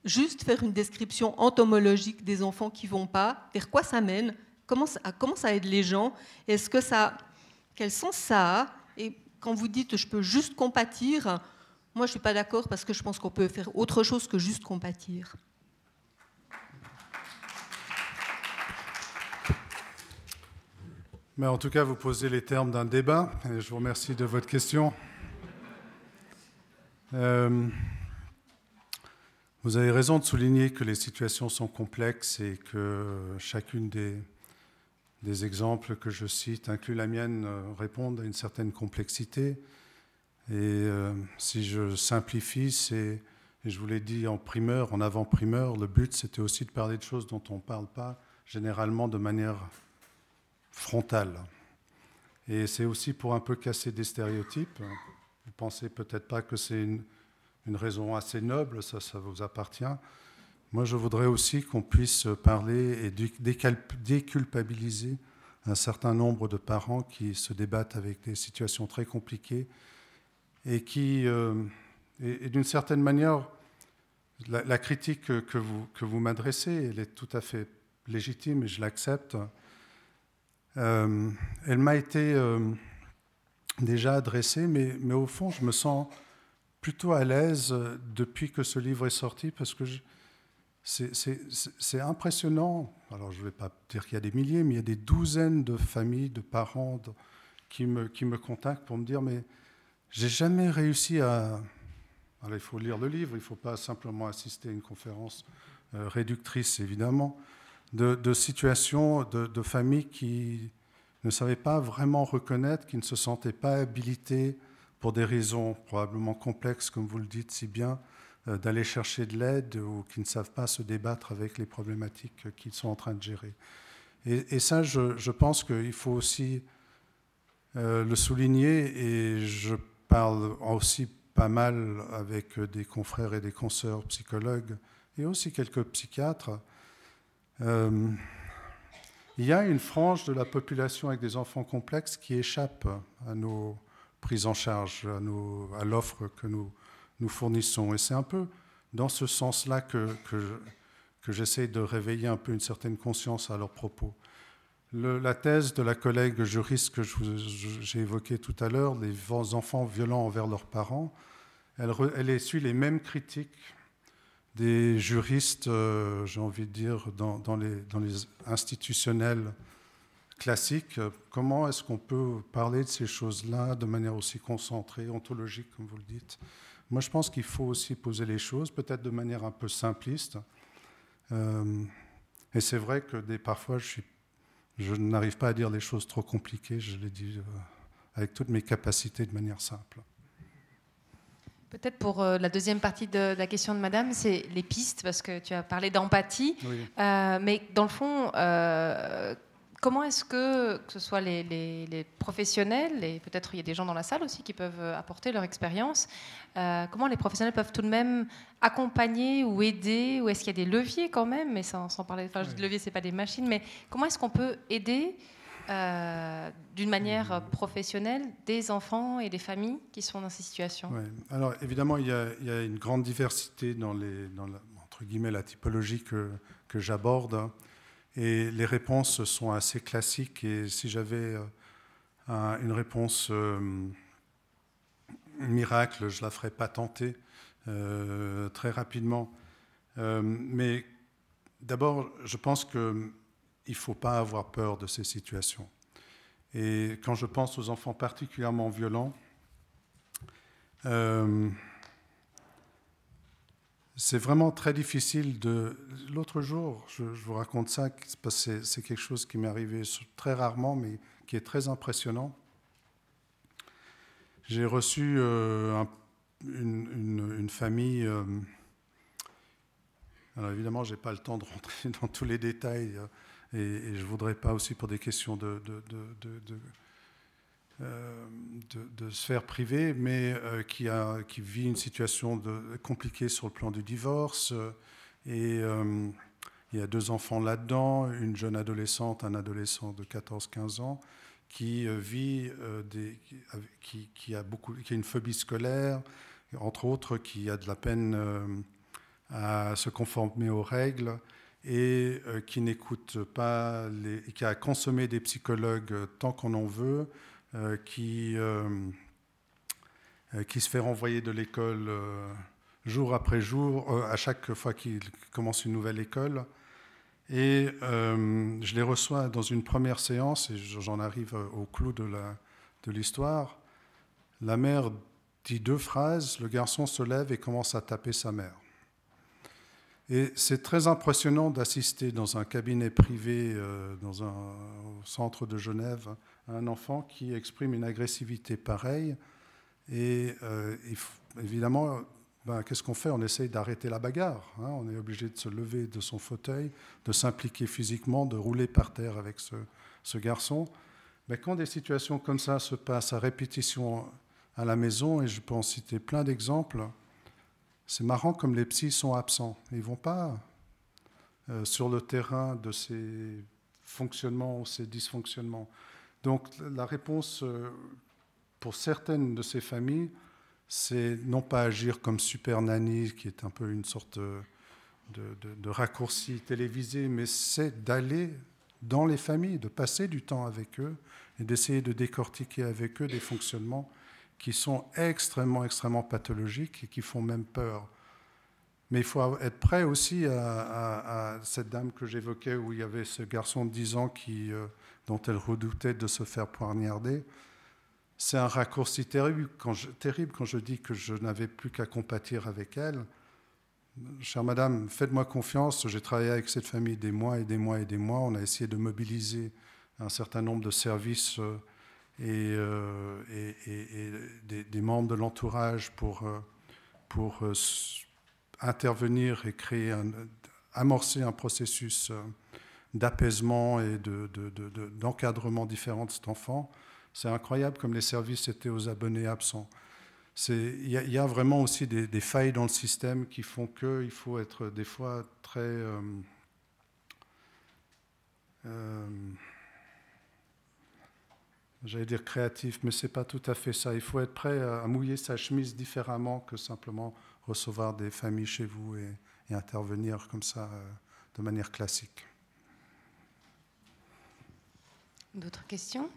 juste faire une description entomologique des enfants qui vont pas Vers quoi ça mène comment ça, aide les gens Est-ce que ça, quel sens ça a Et quand vous dites je peux juste compatir, moi, je suis pas d'accord parce que je pense qu'on peut faire autre chose que juste compatir. Mais en tout cas, vous posez les termes d'un débat et je vous remercie de votre question. Euh, vous avez raison de souligner que les situations sont complexes et que chacune des, des exemples que je cite, inclut la mienne, euh, répondent à une certaine complexité. Et euh, si je simplifie, c'est, et je vous l'ai dit en primeur, en avant-primeur, le but c'était aussi de parler de choses dont on ne parle pas généralement de manière frontale. Et c'est aussi pour un peu casser des stéréotypes. Vous pensez peut-être pas que c'est une, une, raison assez noble, ça, ça vous appartient. Moi, je voudrais aussi qu'on puisse parler et déculpabiliser un certain nombre de parents qui se débattent avec des situations très compliquées et qui, euh, et, d'une certaine manière, la, critique que vous, que vous m'adressez, elle est tout à fait légitime et je l'accepte. Euh, elle m'a été euh, déjà adressée, mais, mais, au fond, je me sens plutôt à l'aise depuis que ce livre est sorti parce que c'est impressionnant. Alors, je ne vais pas dire qu'il y a des milliers, mais il y a des douzaines de familles, de parents qui, me, qui me contactent pour me dire Mais j'ai jamais réussi à. Alors, il faut lire le livre, il ne faut pas simplement assister à une conférence euh, réductrice, évidemment, de, situations de, de, familles qui ne savaient pas vraiment reconnaître, qui ne se sentaient pas habilitées, pour des raisons probablement complexes, comme vous le dites si bien, euh, d'aller chercher de l'aide ou qui ne savent pas se débattre avec les problématiques qu'ils sont en train de gérer. Et, ça, je, pense qu'il faut aussi euh, le souligner et je parle aussi pas mal avec des confrères et des consoeurs psychologues et aussi quelques psychiatres. Euh, il y a une frange de la population avec des enfants complexes qui échappe à nos prises en charge, à, l'offre que nous, nous fournissons. Et c'est un peu dans ce sens-là que, que, j'essaie de réveiller un peu une certaine conscience à leurs propos la thèse de la collègue juriste que j'ai évoquée tout à l'heure, les enfants violents envers leurs parents, elle, elle essuie les mêmes critiques des juristes, euh, j'ai envie de dire, dans, les, institutionnels classiques. Comment est-ce qu'on peut parler de ces choses-là de manière aussi concentrée, ontologique, comme vous le dites? Moi, je pense qu'il faut aussi poser les choses, peut-être de manière un peu simpliste. Euh, et c'est vrai que des, parfois, je suis je n'arrive pas à dire les choses trop compliquées, je les dis euh, avec toutes mes capacités de manière simple. Peut-être pour euh, la deuxième partie de, la question de Madame, c'est les pistes, parce que tu as parlé d'empathie. Euh, mais dans le fond, comment est-ce que, que ce soit les, professionnels, et peut-être il y a des gens dans la salle aussi qui peuvent apporter leur expérience, comment les professionnels peuvent tout de même accompagner ou aider Ou est-ce qu'il y a des leviers quand même Mais sans, parler, enfin, je dis levier, c'est pas des machines, mais comment est-ce qu'on peut aider euh, d'une manière professionnelle des enfants et des familles qui sont dans ces situations? Alors évidemment, il y, a, une grande diversité dans, les, dans la, entre guillemets, la typologie que, que j'aborde. Et les réponses sont assez classiques. Et si j'avais euh, une réponse euh, miracle, je la ferais pas tenter. Euh, très rapidement. Mais d'abord, je pense qu'il ne faut pas avoir peur de ces situations. Et quand je pense aux enfants particulièrement violents, c'est vraiment très difficile de... L'autre jour, je, vous raconte ça, parce que c'est quelque chose qui m'est arrivé très rarement, mais qui est très impressionnant. J'ai reçu un une, famille. Euh, alors évidemment, je n'ai pas le temps de rentrer dans tous les détails euh, et, je ne voudrais pas aussi pour des questions de, sphère privée, mais qui, a, qui vit une situation de, compliquée sur le plan du divorce. et il y a deux enfants là-dedans, une jeune adolescente, un adolescent de 14-15 ans, qui vit des, qui, a beaucoup, qui a une phobie scolaire, entre autres, qui a de la peine à se conformer aux règles et euh, qui n'écoute pas, qui a consommé des psychologues tant qu'on en veut, euh, qui, euh, qui se fait renvoyer de l'école jour après jour, à chaque fois qu'il commence une nouvelle école. Et je les reçois dans une première séance, et j'en arrive au clou de l'histoire. La, mère dit deux phrases, le garçon se lève et commence à taper sa mère. Et c'est très impressionnant d'assister dans un cabinet privé, euh, dans un centre de Genève, un enfant qui exprime une agressivité pareille. Et euh, évidemment, ben, qu'est-ce qu'on fait? On essaye d'arrêter la bagarre. Hein. on est obligé de se lever de son fauteuil, de s'impliquer physiquement, de rouler par terre avec ce, garçon. Mais quand des situations comme ça se passent à répétition à la maison, et je peux en citer plein d'exemples, c'est marrant comme les psys sont absents. Ils vont pas euh, sur le terrain de ces fonctionnements ou ces dysfonctionnements. Donc la réponse euh, pour certaines de ces familles, c'est non pas agir comme super nanny, qui est un peu une sorte de, de raccourci télévisé, mais c'est d'aller dans les familles, de passer du temps avec eux et d'essayer de décortiquer avec eux des fonctionnements qui sont extrêmement, extrêmement pathologiques et qui font même peur. Mais il faut être prêt aussi à, cette dame que j'évoquais, où il y avait ce garçon de 10 ans qui, euh, dont elle redoutait de se faire poignarder. C'est un raccourci terrible quand, je, dis que je n'avais plus qu'à compatir avec elle. Chère madame, faites-moi confiance, j'ai travaillé avec cette famille des mois et des mois et des mois. On a essayé de mobiliser un certain nombre de services. Euh, euh, et, des, membres de l'entourage pour, pour intervenir et créer amorcer un processus d'apaisement et d'encadrement de, différent de cet enfant. C'est incroyable comme les services étaient aux abonnés absents. Il y, a vraiment aussi des, failles dans le système qui font qu'il faut être des fois très j'allais dire créatif, mais ce n'est pas tout à fait ça. Il faut être prêt à mouiller sa chemise différemment que simplement recevoir des familles chez vous et, intervenir comme ça euh, de manière classique. D'autres questions?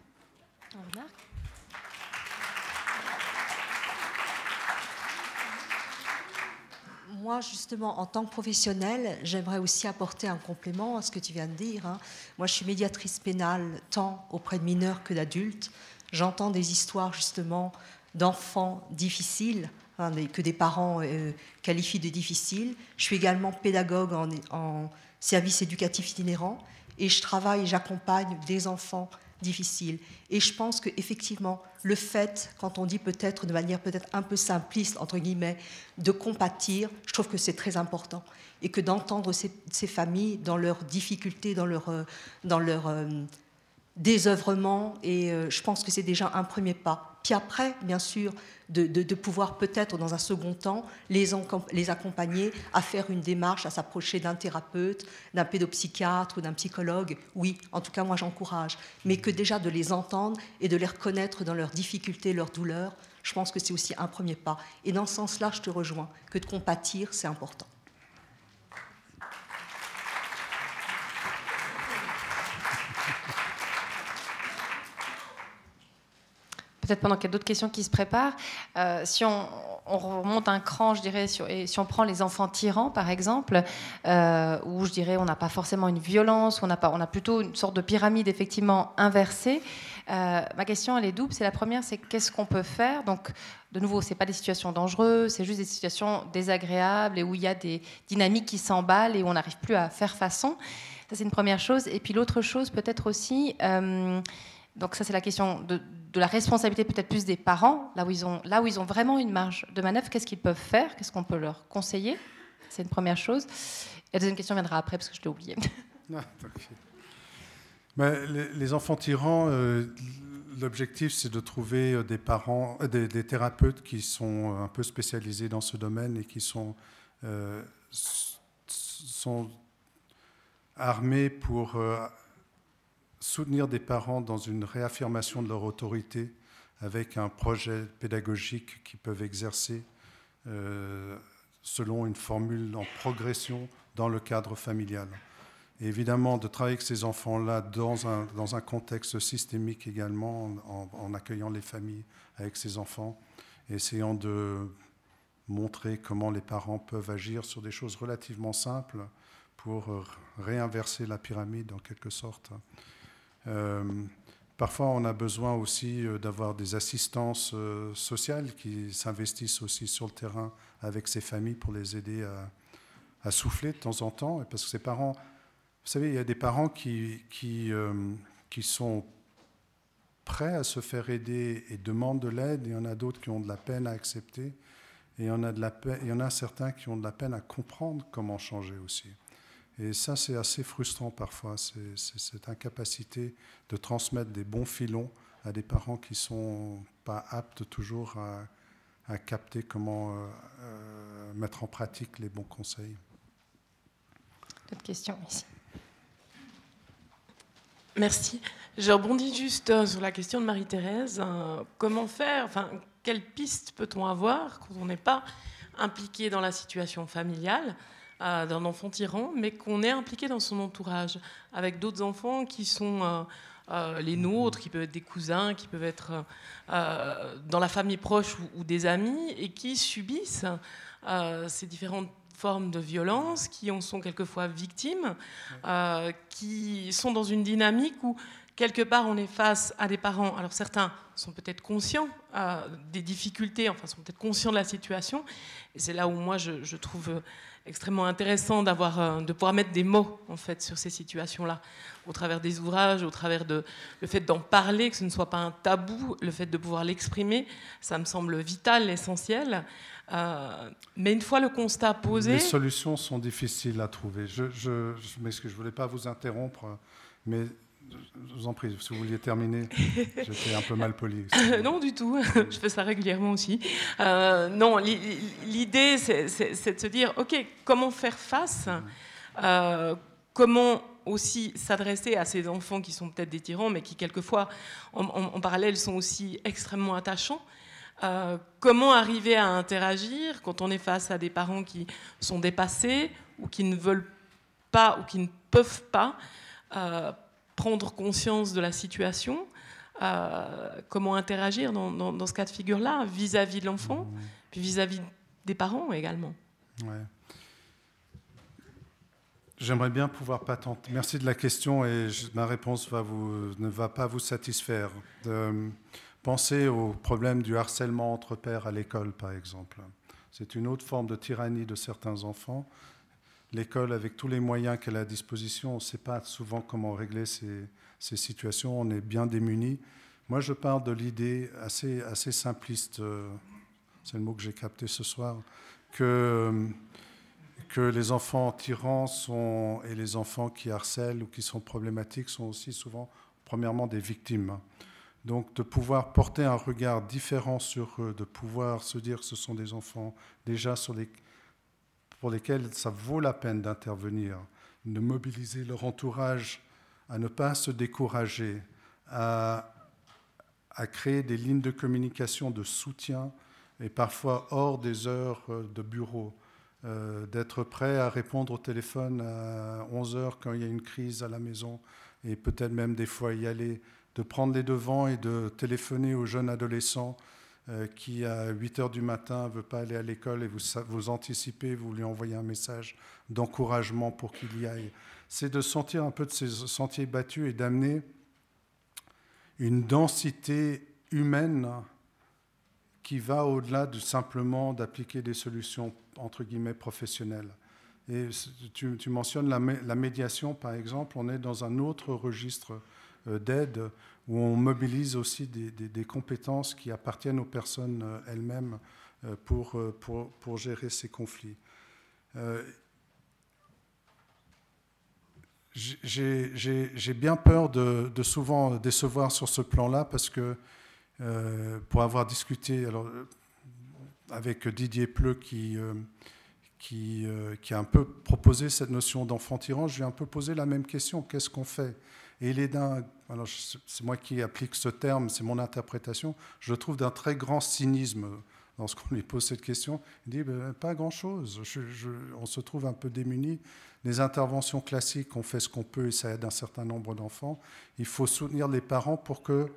Moi, justement, en tant que professionnelle, j'aimerais aussi apporter un complément à ce que tu viens de dire. Hein. Moi, je suis médiatrice pénale tant auprès de mineurs que d'adultes. J'entends des histoires, justement, d'enfants difficiles, hein, que des parents euh, qualifient de difficiles. Je suis également pédagogue en, service éducatif itinérant et je travaille et j'accompagne des enfants difficiles. Et je pense qu'effectivement, le fait, quand on dit peut-être de manière peut-être un peu simpliste, entre guillemets, de compatir, je trouve que c'est très important. Et que d'entendre ces, familles dans leurs difficultés, dans leur, euh, dans leur euh, désœuvrement, et euh, je pense que c'est déjà un premier pas. Puis après, bien sûr, de, pouvoir peut-être dans un second temps les, les accompagner à faire une démarche, à s'approcher d'un thérapeute, d'un pédopsychiatre ou d'un psychologue. Oui, en tout cas, moi j'encourage. Mais que déjà de les entendre et de les reconnaître dans leurs difficultés, leurs douleurs, je pense que c'est aussi un premier pas. Et dans ce sens-là, je te rejoins, que de compatir, c'est important. Peut-être pendant qu'il y a d'autres questions qui se préparent, euh, si on, remonte un cran, je dirais, et si on prend les enfants tyrans, par exemple, euh, où je dirais on n'a pas forcément une violence, on a, pas, on a plutôt une sorte de pyramide effectivement inversée. Euh, ma question, elle est double. C'est la première, c'est qu'est-ce qu'on peut faire? Donc, de nouveau, c'est pas des situations dangereuses, c'est juste des situations désagréables et où il y a des dynamiques qui s'emballent et où on n'arrive plus à faire façon. Ça, c'est une première chose. Et puis l'autre chose, peut-être aussi donc ça, c'est la question de, la responsabilité peut-être plus des parents, là où, ils ont, là où ils ont vraiment une marge de manœuvre, qu'est-ce qu'ils peuvent faire, qu'est-ce qu'on peut leur conseiller? C'est une première chose. La deuxième question viendra après, parce que je l'ai oublié. Ah, les, enfants tyrans, euh, l'objectif, c'est de trouver des parents, des, thérapeutes qui sont un peu spécialisés dans ce domaine et qui sont, sont armés pour soutenir des parents dans une réaffirmation de leur autorité avec un projet pédagogique qu'ils peuvent exercer euh, selon une formule en progression dans le cadre familial. Évidemment, de travailler avec ces enfants-là dans un, dans un contexte systémique également, en, en, accueillant les familles avec ces enfants, essayant de montrer comment les parents peuvent agir sur des choses relativement simples pour réinverser la pyramide en quelque sorte. Euh, parfois, on a besoin aussi euh, d'avoir des assistances euh, sociales qui s'investissent aussi sur le terrain avec ces familles pour les aider à, souffler de temps en temps. Parce que ces parents, vous savez, il y a des parents qui, sont prêts à se faire aider et demandent de l'aide, et il y en a d'autres qui ont de la peine à accepter, et il y en a certains qui ont de la peine à comprendre comment changer aussi. Et ça, c'est assez frustrant parfois, c'est cette incapacité de transmettre des bons filons à des parents qui ne sont pas aptes toujours à, capter comment euh, euh, mettre en pratique les bons conseils. D'autres questions ici Merci. Je rebondis juste euh, sur la question de Marie-Thérèse. Comment faire Enfin, quelle piste peut-on avoir quand on n'est pas impliqué dans la situation familiale? D'un enfant tyran, mais qu'on est impliqué dans son entourage, avec d'autres enfants qui sont euh, euh, les nôtres, qui peuvent être des cousins, qui peuvent être euh, dans la famille proche ou, des amis, et qui subissent ces différentes formes de violence, qui en sont quelquefois victimes, qui sont dans une dynamique où quelque part on est face à des parents, alors certains sont peut-être conscients des difficultés, enfin sont peut-être conscients de la situation, et c'est là où moi je, je trouve extrêmement intéressant d'avoir, euh, de pouvoir mettre des mots en fait sur ces situations-là, au travers des ouvrages, au travers de le fait d'en parler, que ce ne soit pas un tabou, le fait de pouvoir l'exprimer, ça me semble vital, essentiel. Euh, mais une fois le constat posé, les solutions sont difficiles à trouver. Je, je, je, je voulais pas vous interrompre, mais je vous en prie, si vous vouliez terminer, j'étais un peu mal poli. non, du tout, je fais ça régulièrement aussi. Euh, non, l'idée, c'est de se dire, OK, comment faire face euh, Comment aussi s'adresser à ces enfants qui sont peut-être des tyrans, mais qui quelquefois, en, parallèle, sont aussi extrêmement attachants euh, Comment arriver à interagir quand on est face à des parents qui sont dépassés ou qui ne veulent pas ou qui ne peuvent pas prendre conscience de la situation, euh, comment interagir dans, ce cas de figure-là vis-à-vis de l'enfant, puis vis-à-vis des parents également. J'aimerais bien pouvoir patenter. Merci de la question et ma réponse ne va pas vous satisfaire. De, pensez au problème du harcèlement entre pères à l'école, par exemple. C'est une autre forme de tyrannie de certains enfants l'école, avec tous les moyens qu'elle a à disposition, on ne sait pas souvent comment régler ces, situations, on est bien démunis. Moi, je parle de l'idée assez, simpliste, euh, c'est le mot que j'ai capté ce soir, que, les enfants tyrans et les enfants qui harcèlent ou qui sont problématiques sont aussi souvent, premièrement, des victimes. Donc de pouvoir porter un regard différent sur eux, de pouvoir se dire que ce sont des enfants déjà sur les, pour lesquels ça vaut la peine d'intervenir, de mobiliser leur entourage à ne pas se décourager, à, créer des lignes de communication de soutien et parfois hors des heures de bureau, euh, d'être prêt à répondre au téléphone à 11 heures quand il y a une crise à la maison et peut-être même des fois y aller, de prendre les devants et de téléphoner aux jeunes adolescents euh, qui, à 8 heures du matin, ne veut pas aller à l'école et vous, vous anticipez, vous lui envoyez un message d'encouragement pour qu'il y aille. C'est de sortir un peu de ces sentiers battus et d'amener une densité humaine qui va au-delà de simplement d'appliquer des solutions entre guillemets professionnelles. Et tu, tu mentionnes la, la, médiation, par exemple, on est dans un autre registre euh, d'aide où on mobilise aussi des, compétences qui appartiennent aux personnes euh, elles-mêmes euh, pour, pour, pour, gérer ces conflits. j'ai bien peur de, souvent décevoir sur ce plan-là parce que euh, pour avoir discuté alors, euh, avec Didier Pleu qui, euh, qui, qui, a un peu proposé cette notion d'enfant tyran, je lui ai un peu posé la même question, qu'est-ce qu'on fait? Et il est alors c'est moi qui applique ce terme, c'est mon interprétation, je trouve d'un très grand cynisme lorsqu'on lui pose cette question. Il dit ben, pas grand-chose, on se trouve un peu démunis les interventions classiques, on fait ce qu'on peut et ça aide un certain nombre d'enfants. Il faut soutenir les parents pour que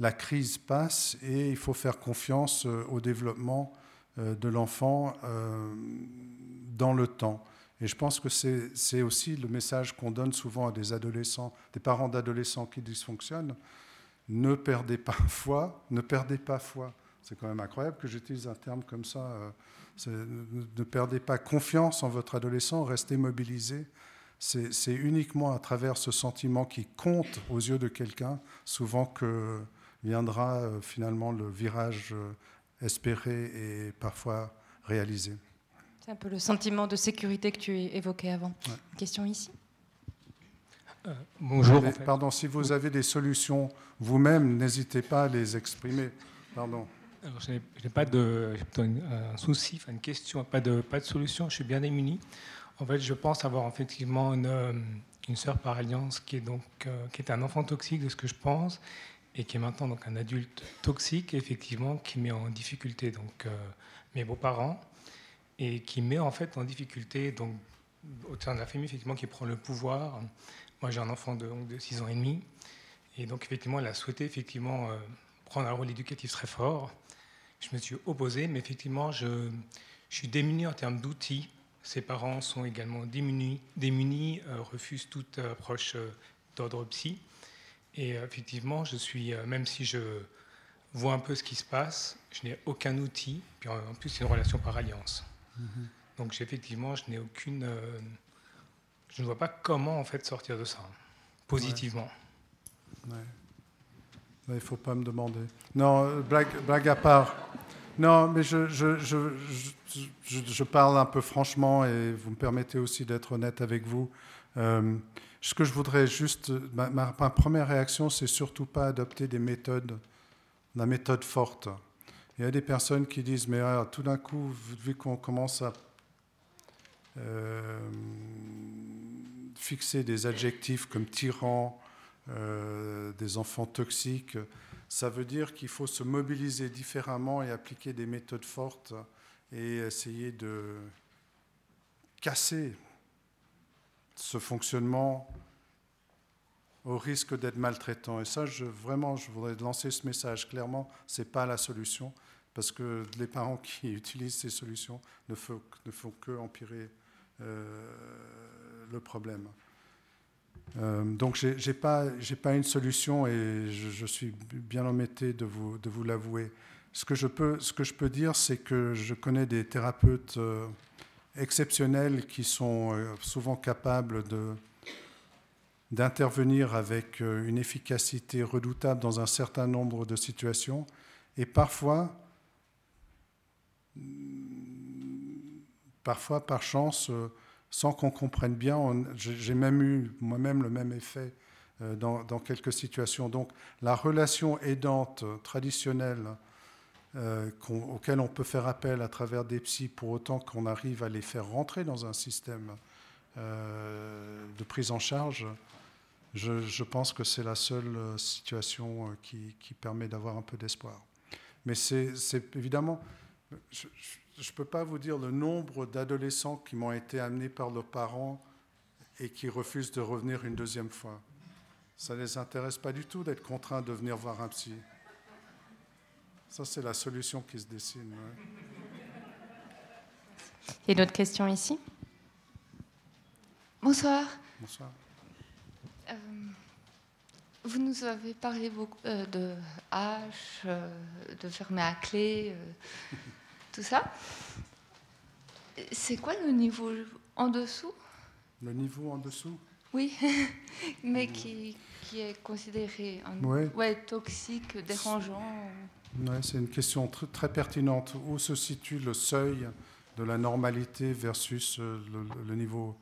la crise passe et il faut faire confiance euh, au développement euh, de l'enfant euh, dans le temps. Et je pense que c'est aussi le message qu'on donne souvent à des adolescents, des parents d'adolescents qui dysfonctionnent. Ne perdez pas foi, ne perdez pas foi. C'est quand même incroyable que j'utilise un terme comme ça ne perdez pas confiance en votre adolescent, restez mobilisé. C'est uniquement à travers ce sentiment qui compte aux yeux de quelqu'un, souvent que viendra euh, finalement le virage euh, espéré et parfois réalisé. C'est un peu le sentiment de sécurité que tu évoquais avant. question ici euh, Bonjour. Pardon, si vous avez des solutions vous-même, n'hésitez pas à les exprimer. Pardon. Alors, je n'ai pas de un souci, enfin une question, pas de, pas de solution. Je suis bien démuni. En fait, je pense avoir effectivement une, euh, une sœur par alliance qui est donc euh, qui est un enfant toxique de ce que je pense et qui est maintenant donc un adulte toxique, effectivement, qui met en difficulté donc euh, mes beaux-parents et qui met en fait en difficulté donc au sein de la famille effectivement qui prend le pouvoir. Moi, j'ai un enfant de, de 6 ans et demi et donc effectivement, elle a souhaité effectivement prendre un rôle éducatif très fort je me suis opposé, mais effectivement, je, suis démuni en termes d'outils. Ses parents sont également démunis, démunis euh, refusent toute approche euh, d'ordre psy. Et euh, effectivement, je suis, même si je vois un peu ce qui se passe, je n'ai aucun outil. Puis en, plus, c'est une relation par alliance. Mm-hmm. Donc effectivement, je n'ai aucune, je ne vois pas comment en fait sortir de ça positivement. Il ne faut pas me demander. Non, blague, blague à part. Non, mais je, je, je, je, parle un peu franchement et vous me permettez aussi d'être honnête avec vous. Euh, ce que je voudrais juste, ma, première réaction, c'est surtout pas adopter des méthodes, la méthode forte. Il y a des personnes qui disent, mais ah, tout d'un coup, vu qu'on commence à euh, fixer des adjectifs comme tyran, euh, des enfants toxiques, ça veut dire qu'il faut se mobiliser différemment et appliquer des méthodes fortes et essayer de casser ce fonctionnement au risque d'être maltraitant. Et ça, vraiment, je voudrais lancer ce message clairement, ce n'est pas la solution, parce que les parents qui utilisent ces solutions ne font, ne font que empirer euh, le problème. Euh, donc, je n'ai pas, pas, une solution et je, suis bien embêté de vous, de vous l'avouer. Ce, que je peux, ce que je peux dire, c'est que je connais des thérapeutes euh, exceptionnels qui sont souvent capables d'intervenir avec une efficacité redoutable dans un certain nombre de situations. Et parfois, parfois par chance, sans qu'on comprenne bien. J'ai même eu moi-même le même effet euh, dans, quelques situations. Donc la relation aidante traditionnelle euh, auquel on peut faire appel à travers des psys pour autant qu'on arrive à les faire rentrer dans un système euh, de prise en charge, je, pense que c'est la seule situation qui, permet d'avoir un peu d'espoir. Mais c'est évidemment, je ne peux pas vous dire le nombre d'adolescents qui m'ont été amenés par leurs parents et qui refusent de revenir une deuxième fois. Ça ne les intéresse pas du tout d'être contraints de venir voir un psy. Ça, c'est la solution qui se dessine. Il y a d'autres questions ici? Bonsoir. Bonsoir. Euh, vous nous avez parlé beaucoup euh, de H, euh, de fermer à clé tout ça. C'est quoi le niveau en dessous? Le niveau en dessous? Oui, mais qui, qui, est considéré ouais. toxique, dérangeant. Ouais, c'est une question très pertinente. Où se situe le seuil de la normalité versus euh, le, niveau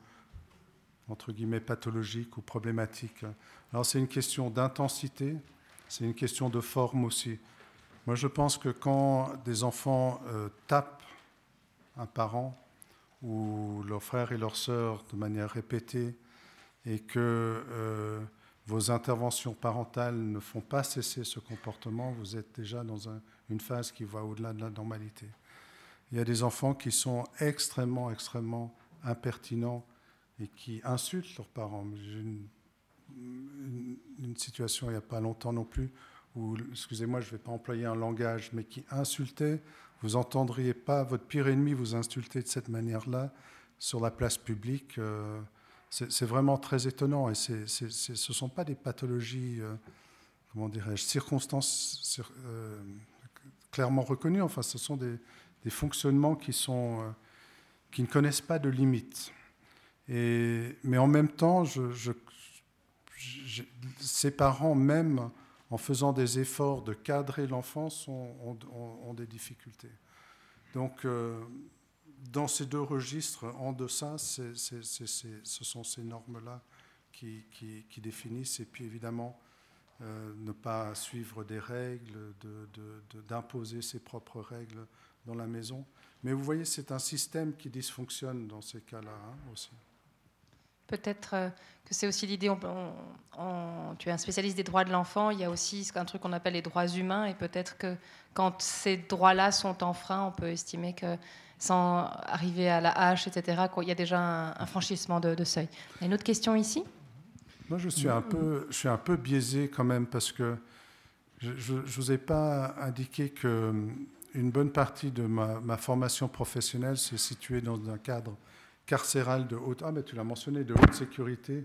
entre guillemets, pathologiques ou problématiques. Alors c'est une question d'intensité, c'est une question de forme aussi. Moi je pense que quand des enfants euh, tapent un parent ou leur frère et leur sœur de manière répétée et que euh, vos interventions parentales ne font pas cesser ce comportement, vous êtes déjà dans une phase qui va au-delà de la normalité. Il y a des enfants qui sont extrêmement, extrêmement impertinents et qui insultent leurs parents. J'ai une, une, situation il n'y a pas longtemps non plus où, excusez-moi, je ne vais pas employer un langage, mais qui insultait. Vous n'entendriez pas votre pire ennemi vous insulter de cette manière-là sur la place publique. Euh, c'est vraiment très étonnant et ce ne sont pas des pathologies, euh, comment dirais-je, circonstances euh, clairement reconnues. Enfin, ce sont des, fonctionnements qui, ne connaissent pas de limites. Mais en même temps, je, ces parents, même en faisant des efforts de cadrer l'enfance, ont, des difficultés. Donc, euh, dans ces deux registres, en deçà, ce sont ces normes-là qui, définissent. Et puis, évidemment, euh, ne pas suivre des règles, d'imposer ses propres règles dans la maison. Mais vous voyez, c'est un système qui dysfonctionne dans ces cas-là hein, aussi. Peut-être euh, que c'est aussi l'idée, tu es un spécialiste des droits de l'enfant, il y a aussi un truc qu'on appelle les droits humains, et peut-être que quand ces droits-là sont enfreints, on peut estimer que sans arriver à la hache, etc., il y a déjà un, franchissement de, seuil. Une autre question ici? Moi, je suis, un peu, je suis un peu biaisé quand même, parce que je ne vous ai pas indiqué que une bonne partie de ma, ma formation professionnelle s'est située dans un cadre carcérale de haute, ah mais tu l'as mentionné, de haute sécurité.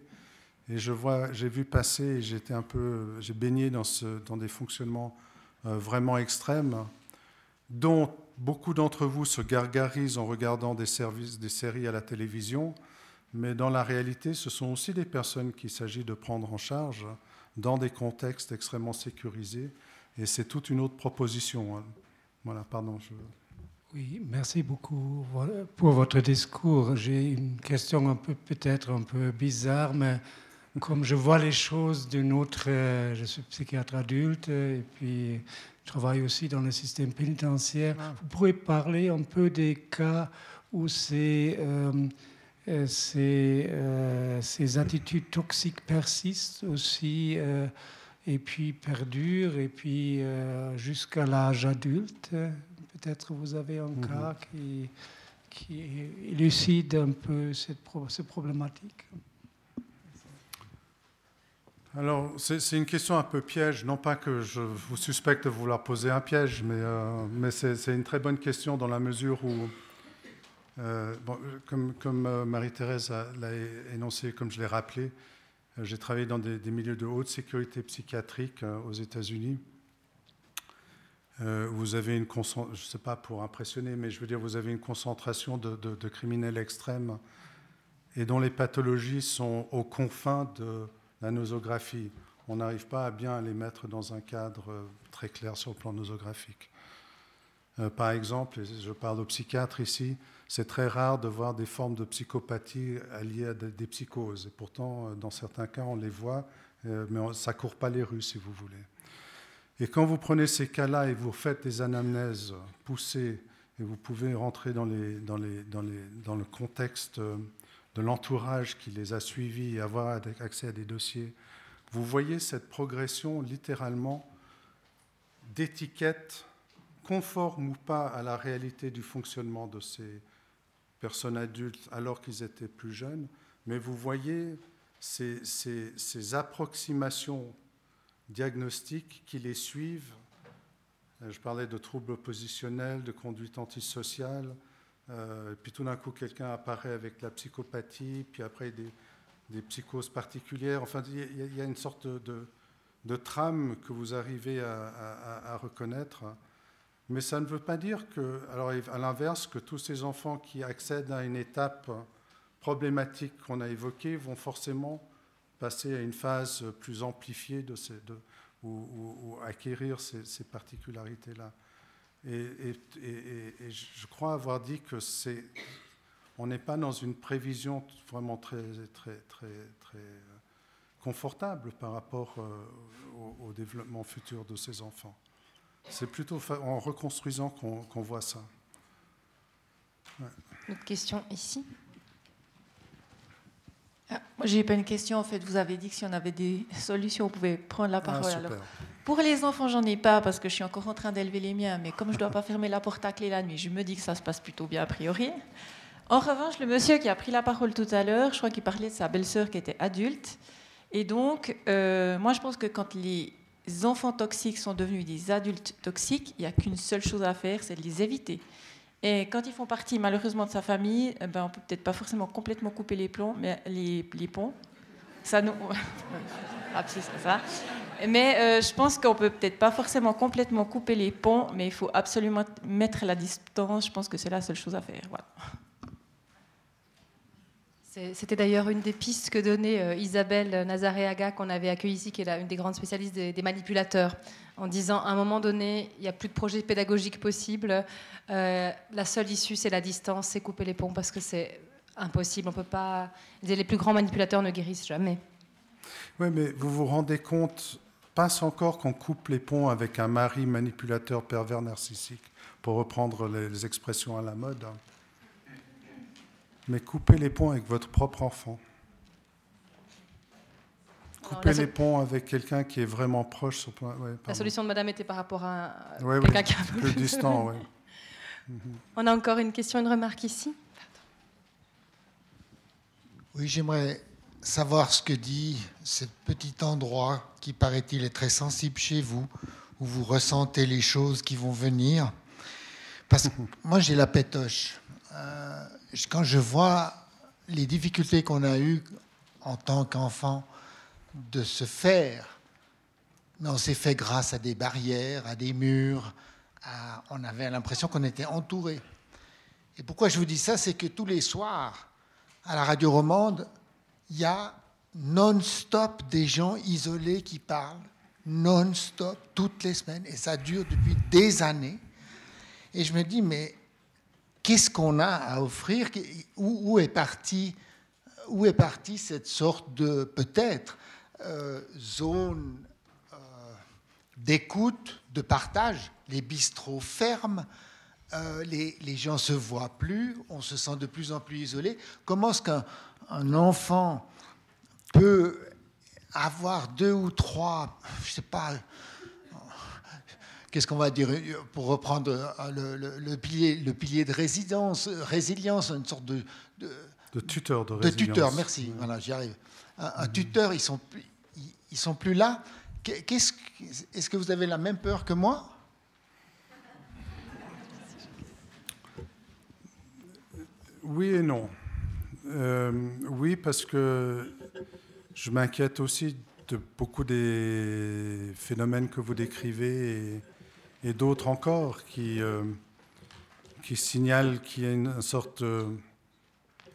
Et je vois, j'ai vu passer, j'étais un peu, j'ai baigné dans, ce, dans des fonctionnements euh, vraiment extrêmes, dont beaucoup d'entre vous se gargarisent en regardant des, services, des séries à la télévision, mais dans la réalité, ce sont aussi des personnes qu'il s'agit de prendre en charge dans des contextes extrêmement sécurisés, et c'est toute une autre proposition. Hein. Voilà, pardon. Oui, merci beaucoup pour votre discours. J'ai une question un peu peut-être un peu bizarre, mais comme je vois les choses d'une autre, euh, je suis psychiatre adulte et puis je travaille aussi dans le système pénitentiaire. Ah. Vous pourriez parler un peu des cas où ces, euh, euh, ces, attitudes toxiques persistent aussi et puis perdurent et puis jusqu'à l'âge adulte? Peut-être vous avez un mhm. cas qui, qui, élucide un peu cette, cette problématique. Alors, c'est une question un peu piège. Non pas que je vous suspecte de vouloir poser un piège, mais, euh, mais c'est une très bonne question dans la mesure où, euh, bon, comme, comme euh, Marie-Thérèse l'a énoncé, comme je l'ai rappelé, j'ai travaillé dans des, des, milieux de haute sécurité psychiatrique aux États-Unis. Euh, vous avez une je ne sais pas pour impressionner, mais je veux dire, vous avez une concentration de, criminels extrêmes et dont les pathologies sont aux confins de la nosographie. On n'arrive pas à bien les mettre dans un cadre euh, très clair sur le plan nosographique. Euh, par exemple, je parle aux psychiatres ici, c'est très rare de voir des formes de psychopathie liées à des psychoses. Et pourtant, dans certains cas, on les voit, mais ça ne court pas les rues, si vous voulez. Et quand vous prenez ces cas-là et vous faites des anamnèses poussées, et vous pouvez rentrer dans, le contexte de l'entourage qui les a suivis et avoir accès à des dossiers, vous voyez cette progression littéralement d'étiquettes conformes ou pas à la réalité du fonctionnement de ces personnes adultes alors qu'ils étaient plus jeunes, mais vous voyez ces approximations diagnostics qui les suivent. Euh, je parlais de troubles oppositionnels, de conduite antisociale. Euh, puis tout d'un coup, quelqu'un apparaît avec la psychopathie, puis après des, psychoses particulières. Enfin, il y, a une sorte de, de, trame que vous arrivez à, à, reconnaître. Mais ça ne veut pas dire que, alors à l'inverse, que tous ces enfants qui accèdent à une étape problématique qu'on a évoquée vont forcément passer à une phase plus amplifiée de ces, ou, acquérir ces, particularités-là. Et, et, je crois avoir dit que c'est on n'est pas dans une prévision vraiment très, très, très, très euh, confortable par rapport au, développement futur de ces enfants. C'est plutôt en reconstruisant qu'on voit ça. Une autre question ici? J'ai pas une question. En fait, vous avez dit que si on avait des solutions, on pouvait prendre la ah, parole. pour les enfants, j'en ai pas parce que je suis encore en train d'élever les miens. Mais comme je dois pas fermer la porte à clé la nuit, je me dis que ça se passe plutôt bien a priori. En revanche, le monsieur qui a pris la parole tout à l'heure, je crois qu'il parlait de sa belle-sœur qui était adulte. Et donc, euh, moi, je pense que quand les enfants toxiques sont devenus des adultes toxiques, il n'y a qu'une seule chose à faire, c'est de les éviter. Et quand ils font partie malheureusement de sa famille, eh ben, on peut peut-être pas forcément complètement couper les plombs, mais les, ponts. Ça nous. ça. Mais euh, je pense qu'on peut peut-être pas forcément complètement couper les ponts, mais il faut absolument mettre la distance. Je pense que c'est la seule chose à faire. Voilà. C'était d'ailleurs une des pistes que donnait euh, Isabelle Nazareaga, qu'on avait accueillie ici, qui est une des grandes spécialistes des, manipulateurs, en disant à un moment donné, il n'y a plus de projet pédagogique possible. Euh, la seule issue, c'est la distance, c'est couper les ponts, parce que c'est impossible. On peut pas. Les plus grands manipulateurs ne guérissent jamais. Oui, mais vous vous rendez compte, passe encore qu'on coupe les ponts avec un mari manipulateur pervers narcissique, pour reprendre les expressions à la mode. Hein mais coupez les ponts avec votre propre enfant. Coupez les ponts avec quelqu'un qui est vraiment proche. la solution de madame était par rapport à quelqu'un qui est un peu plus distant. On a encore une question, une remarque ici Oui, j'aimerais savoir ce que dit ce petit endroit qui, paraît-il, est très sensible chez vous, où vous ressentez les choses qui vont venir. Parce que moi, j'ai la pétoche. Euh, quand je vois les difficultés qu'on a eues en tant qu'enfant de se faire, mais on s'est fait grâce à des barrières, à des murs, on avait l'impression qu'on était entouré. Et pourquoi je vous dis ça, c'est que tous les soirs, à la radio romande, il y a non-stop des gens isolés qui parlent, non-stop, toutes les semaines, et ça dure depuis des années. Et je me dis, mais qu'est-ce qu'on a à offrir? Où, est partie cette sorte de peut-être euh, zone euh, d'écoute, de partage? Les bistrots ferment, euh, les, les, gens se voient plus, on se sent de plus en plus isolé. Comment est-ce qu'un enfant peut avoir deux ou trois, je sais pas, qu'est-ce qu'on va dire, pour reprendre euh, le, pilier, le pilier de résidence, résilience, une sorte de, de, tuteur de résilience. De tuteur, merci. Voilà, j'y arrive. Un, tuteur, ils sont ils sont plus là. Qu'est-ce, est-ce que vous avez la même peur que moi? Oui et non. Euh, oui, parce que je m'inquiète aussi de beaucoup des phénomènes que vous décrivez et, et d'autres encore qui, euh, qui signalent qu'il y a une, sorte,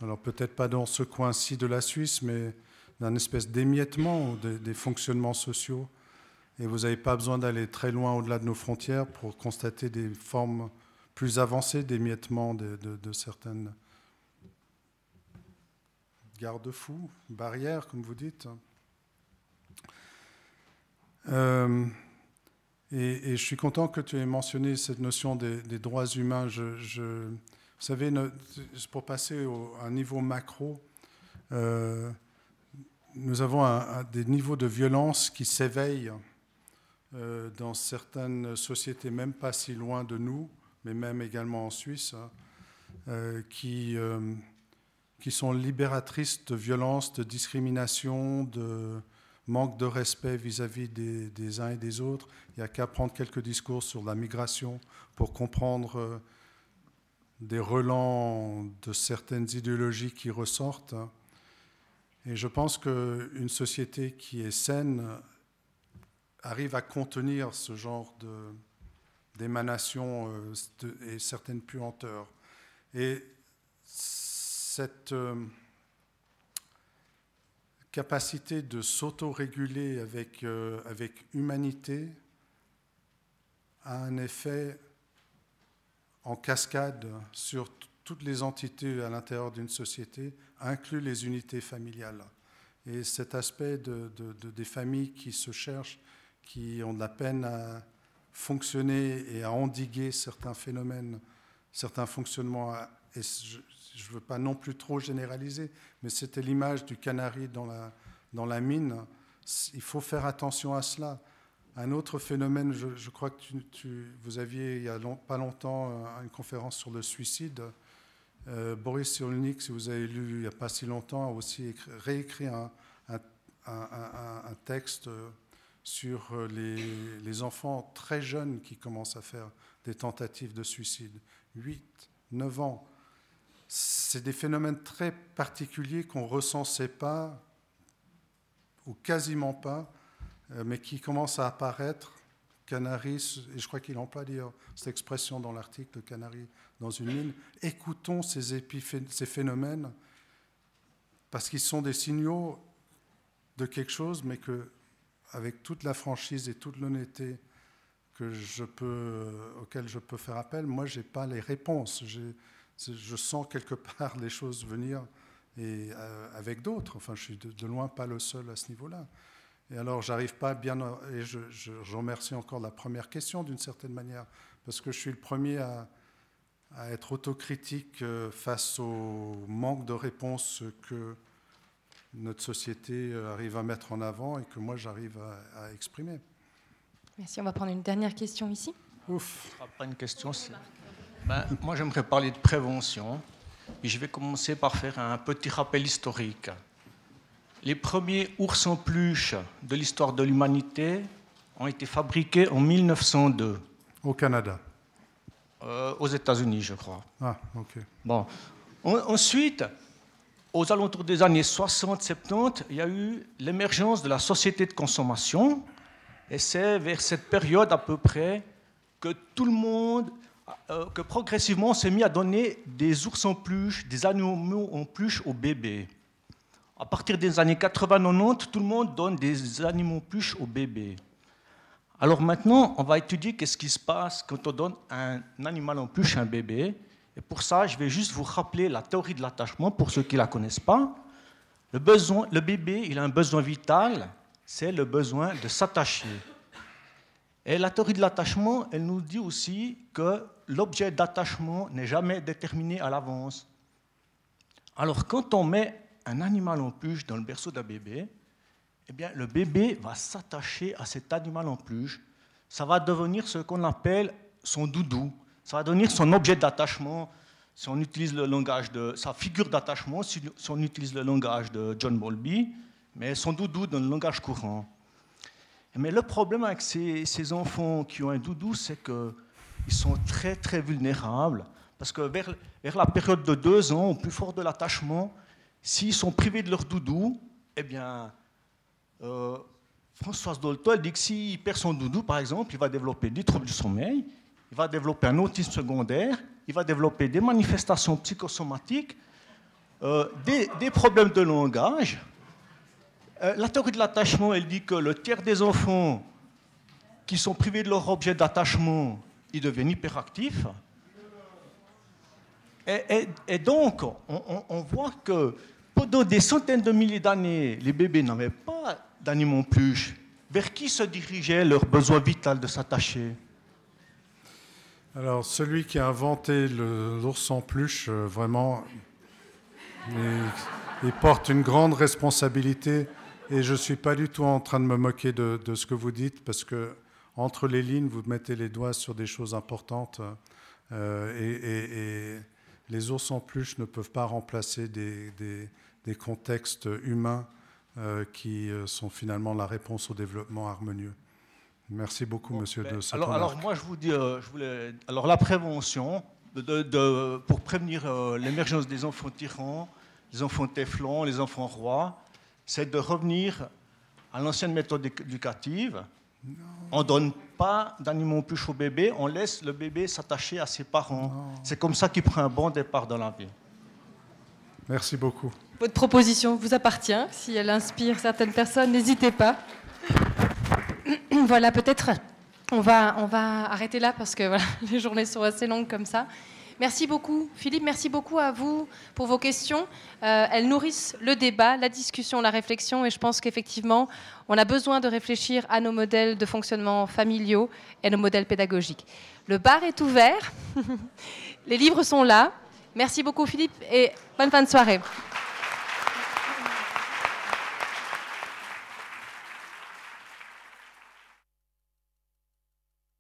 alors peut-être pas dans ce coin-ci de la Suisse, mais d'un espèce d'émiettement des, fonctionnements sociaux. Et vous n'avez pas besoin d'aller très loin au-delà de nos frontières pour constater des formes plus avancées d'émiettement de, de, certaines garde-fous, barrières, comme vous dites. Euh, et, je suis content que tu aies mentionné cette notion des, droits humains. Vous savez, pour passer à un niveau macro, euh, nous avons des niveaux de violence qui s'éveillent euh, dans certaines sociétés, même pas si loin de nous, mais même également en Suisse, hein, euh, qui sont libératrices de violence, de discrimination, de, manque de respect vis-à-vis des, uns et des autres. Il n'y a qu'à prendre quelques discours sur la migration pour comprendre euh, des relents de certaines idéologies qui ressortent. Et je pense qu'une société qui est saine arrive à contenir ce genre d'émanations euh, et certaines puanteurs. Et cette euh, capacité de s'auto-réguler avec, euh, avec humanité a un effet en cascade sur toutes les entités à l'intérieur d'une société incluent les unités familiales. Et cet aspect de, des familles qui se cherchent, qui ont de la peine à fonctionner et à endiguer certains phénomènes, certains fonctionnements, et je ne veux pas non plus trop généraliser, mais c'était l'image du canari dans la, mine. Il faut faire attention à cela. Un autre phénomène, je, crois que vous aviez il n'y a pas longtemps euh, une conférence sur le suicide. Euh, Boris Cyrulnik, si vous avez lu il n'y a pas si longtemps, a aussi réécrit un, texte euh, sur les, les, enfants très jeunes qui commencent à faire des tentatives de suicide. 8, 9 ans. C'est des phénomènes très particuliers qu'on ne recensait pas, ou quasiment pas, euh, mais qui commence à apparaître. Canaris, et je crois qu'il emploie d'ailleurs cette expression dans l'article Canari dans une mine. Écoutons ces, ces phénomènes parce qu'ils sont des signaux de quelque chose, mais que, avec toute la franchise et toute l'honnêteté que je peux, auquel je peux faire appel, moi, je n'ai pas les réponses. Je sens quelque part les choses venir et euh, avec d'autres. Enfin, je suis de, loin pas le seul à ce niveau-là. Et alors, j'arrive pas bien. Et je, remercie encore la première question d'une certaine manière, parce que je suis le premier à, être autocritique euh, face au manque de réponses que notre société euh, arrive à mettre en avant et que moi j'arrive à, exprimer. Merci. On va prendre une dernière question ici. Ouf. Pas une question. Ben, moi, j'aimerais parler de prévention. Et je vais commencer par faire un petit rappel historique. Les premiers ours en peluche de l'histoire de l'humanité ont été fabriqués en 1902. Au Canada euh, Aux États-Unis, je crois. Ah, ok. Bon. ensuite, aux alentours des années 60-70, il y a eu l'émergence de la société de consommation. Et c'est vers cette période à peu près que tout le monde, que progressivement on s'est mis à donner des ours en peluche, des animaux en peluche aux bébés. À partir des années 80-90, tout le monde donne des animaux pluches aux bébés. Alors maintenant, on va étudier qu'est-ce qui se passe quand on donne un animal en pluche à un bébé. Et pour ça, je vais juste vous rappeler la théorie de l'attachement pour ceux qui ne la connaissent pas. Le bébé, il a un besoin vital, c'est le besoin de s'attacher. Et la théorie de l'attachement, elle nous dit aussi que l'objet d'attachement n'est jamais déterminé à l'avance. Alors quand on met un animal en peluche dans le berceau d'un bébé, eh bien, le bébé va s'attacher à cet animal en peluche. Ça va devenir ce qu'on appelle son doudou. Ça va devenir son objet d'attachement. Si on utilise le langage de sa figure d'attachement, si on utilise le langage de John Bowlby, mais son doudou dans le langage courant. Mais le problème avec ces, enfants qui ont un doudou, c'est qu'ils sont très très vulnérables. Parce que vers, vers la période de deux ans, au plus fort de l'attachement, S'ils sont privés de leur doudou, eh bien, euh, Françoise Dolto, dit que s'il perd son doudou, par exemple, il va développer des troubles du sommeil, il va développer un autisme secondaire, il va développer des manifestations psychosomatiques, euh, des, problèmes de langage. Euh, la théorie de l'attachement, elle dit que le tiers des enfants qui sont privés de leur objet d'attachement, ils deviennent hyperactifs. Et, donc, on, voit que pendant des centaines de milliers d'années, les bébés n'avaient pas d'animaux pluche. Vers qui se dirigeait leur besoin vital de s'attacher? Alors, celui qui a inventé l'ours en peluche, euh, vraiment, il, porte une grande responsabilité. Et je ne suis pas du tout en train de me moquer de, ce que vous dites, parce que entre les lignes, vous mettez les doigts sur des choses importantes. Euh, et les ours en peluche ne peuvent pas remplacer des, contextes humains euh, qui euh, sont finalement la réponse au développement harmonieux. Merci beaucoup, monsieur de cette alors, alors, moi, je vous dis, euh, je voulais, alors la prévention, de, pour prévenir l'émergence des enfants tyrans, les enfants téflons, les enfants rois, c'est de revenir à l'ancienne méthode éducative. On donne pas d'animaux plus au bébé, on laisse le bébé s'attacher à ses parents. C'est comme ça qu'il prend un bon départ dans la vie. Merci beaucoup. Votre proposition vous appartient. Si elle inspire certaines personnes, n'hésitez pas. voilà, peut-être on va, on va arrêter là parce que voilà, les journées sont assez longues comme ça. Merci beaucoup, Philippe. Merci beaucoup à vous pour vos questions. Euh, elles nourrissent le débat, la discussion, la réflexion. Et je pense qu'effectivement, on a besoin de réfléchir à nos modèles de fonctionnement familiaux et nos modèles pédagogiques. Le bar est ouvert. Les livres sont là. Merci beaucoup, Philippe, et bonne fin de soirée.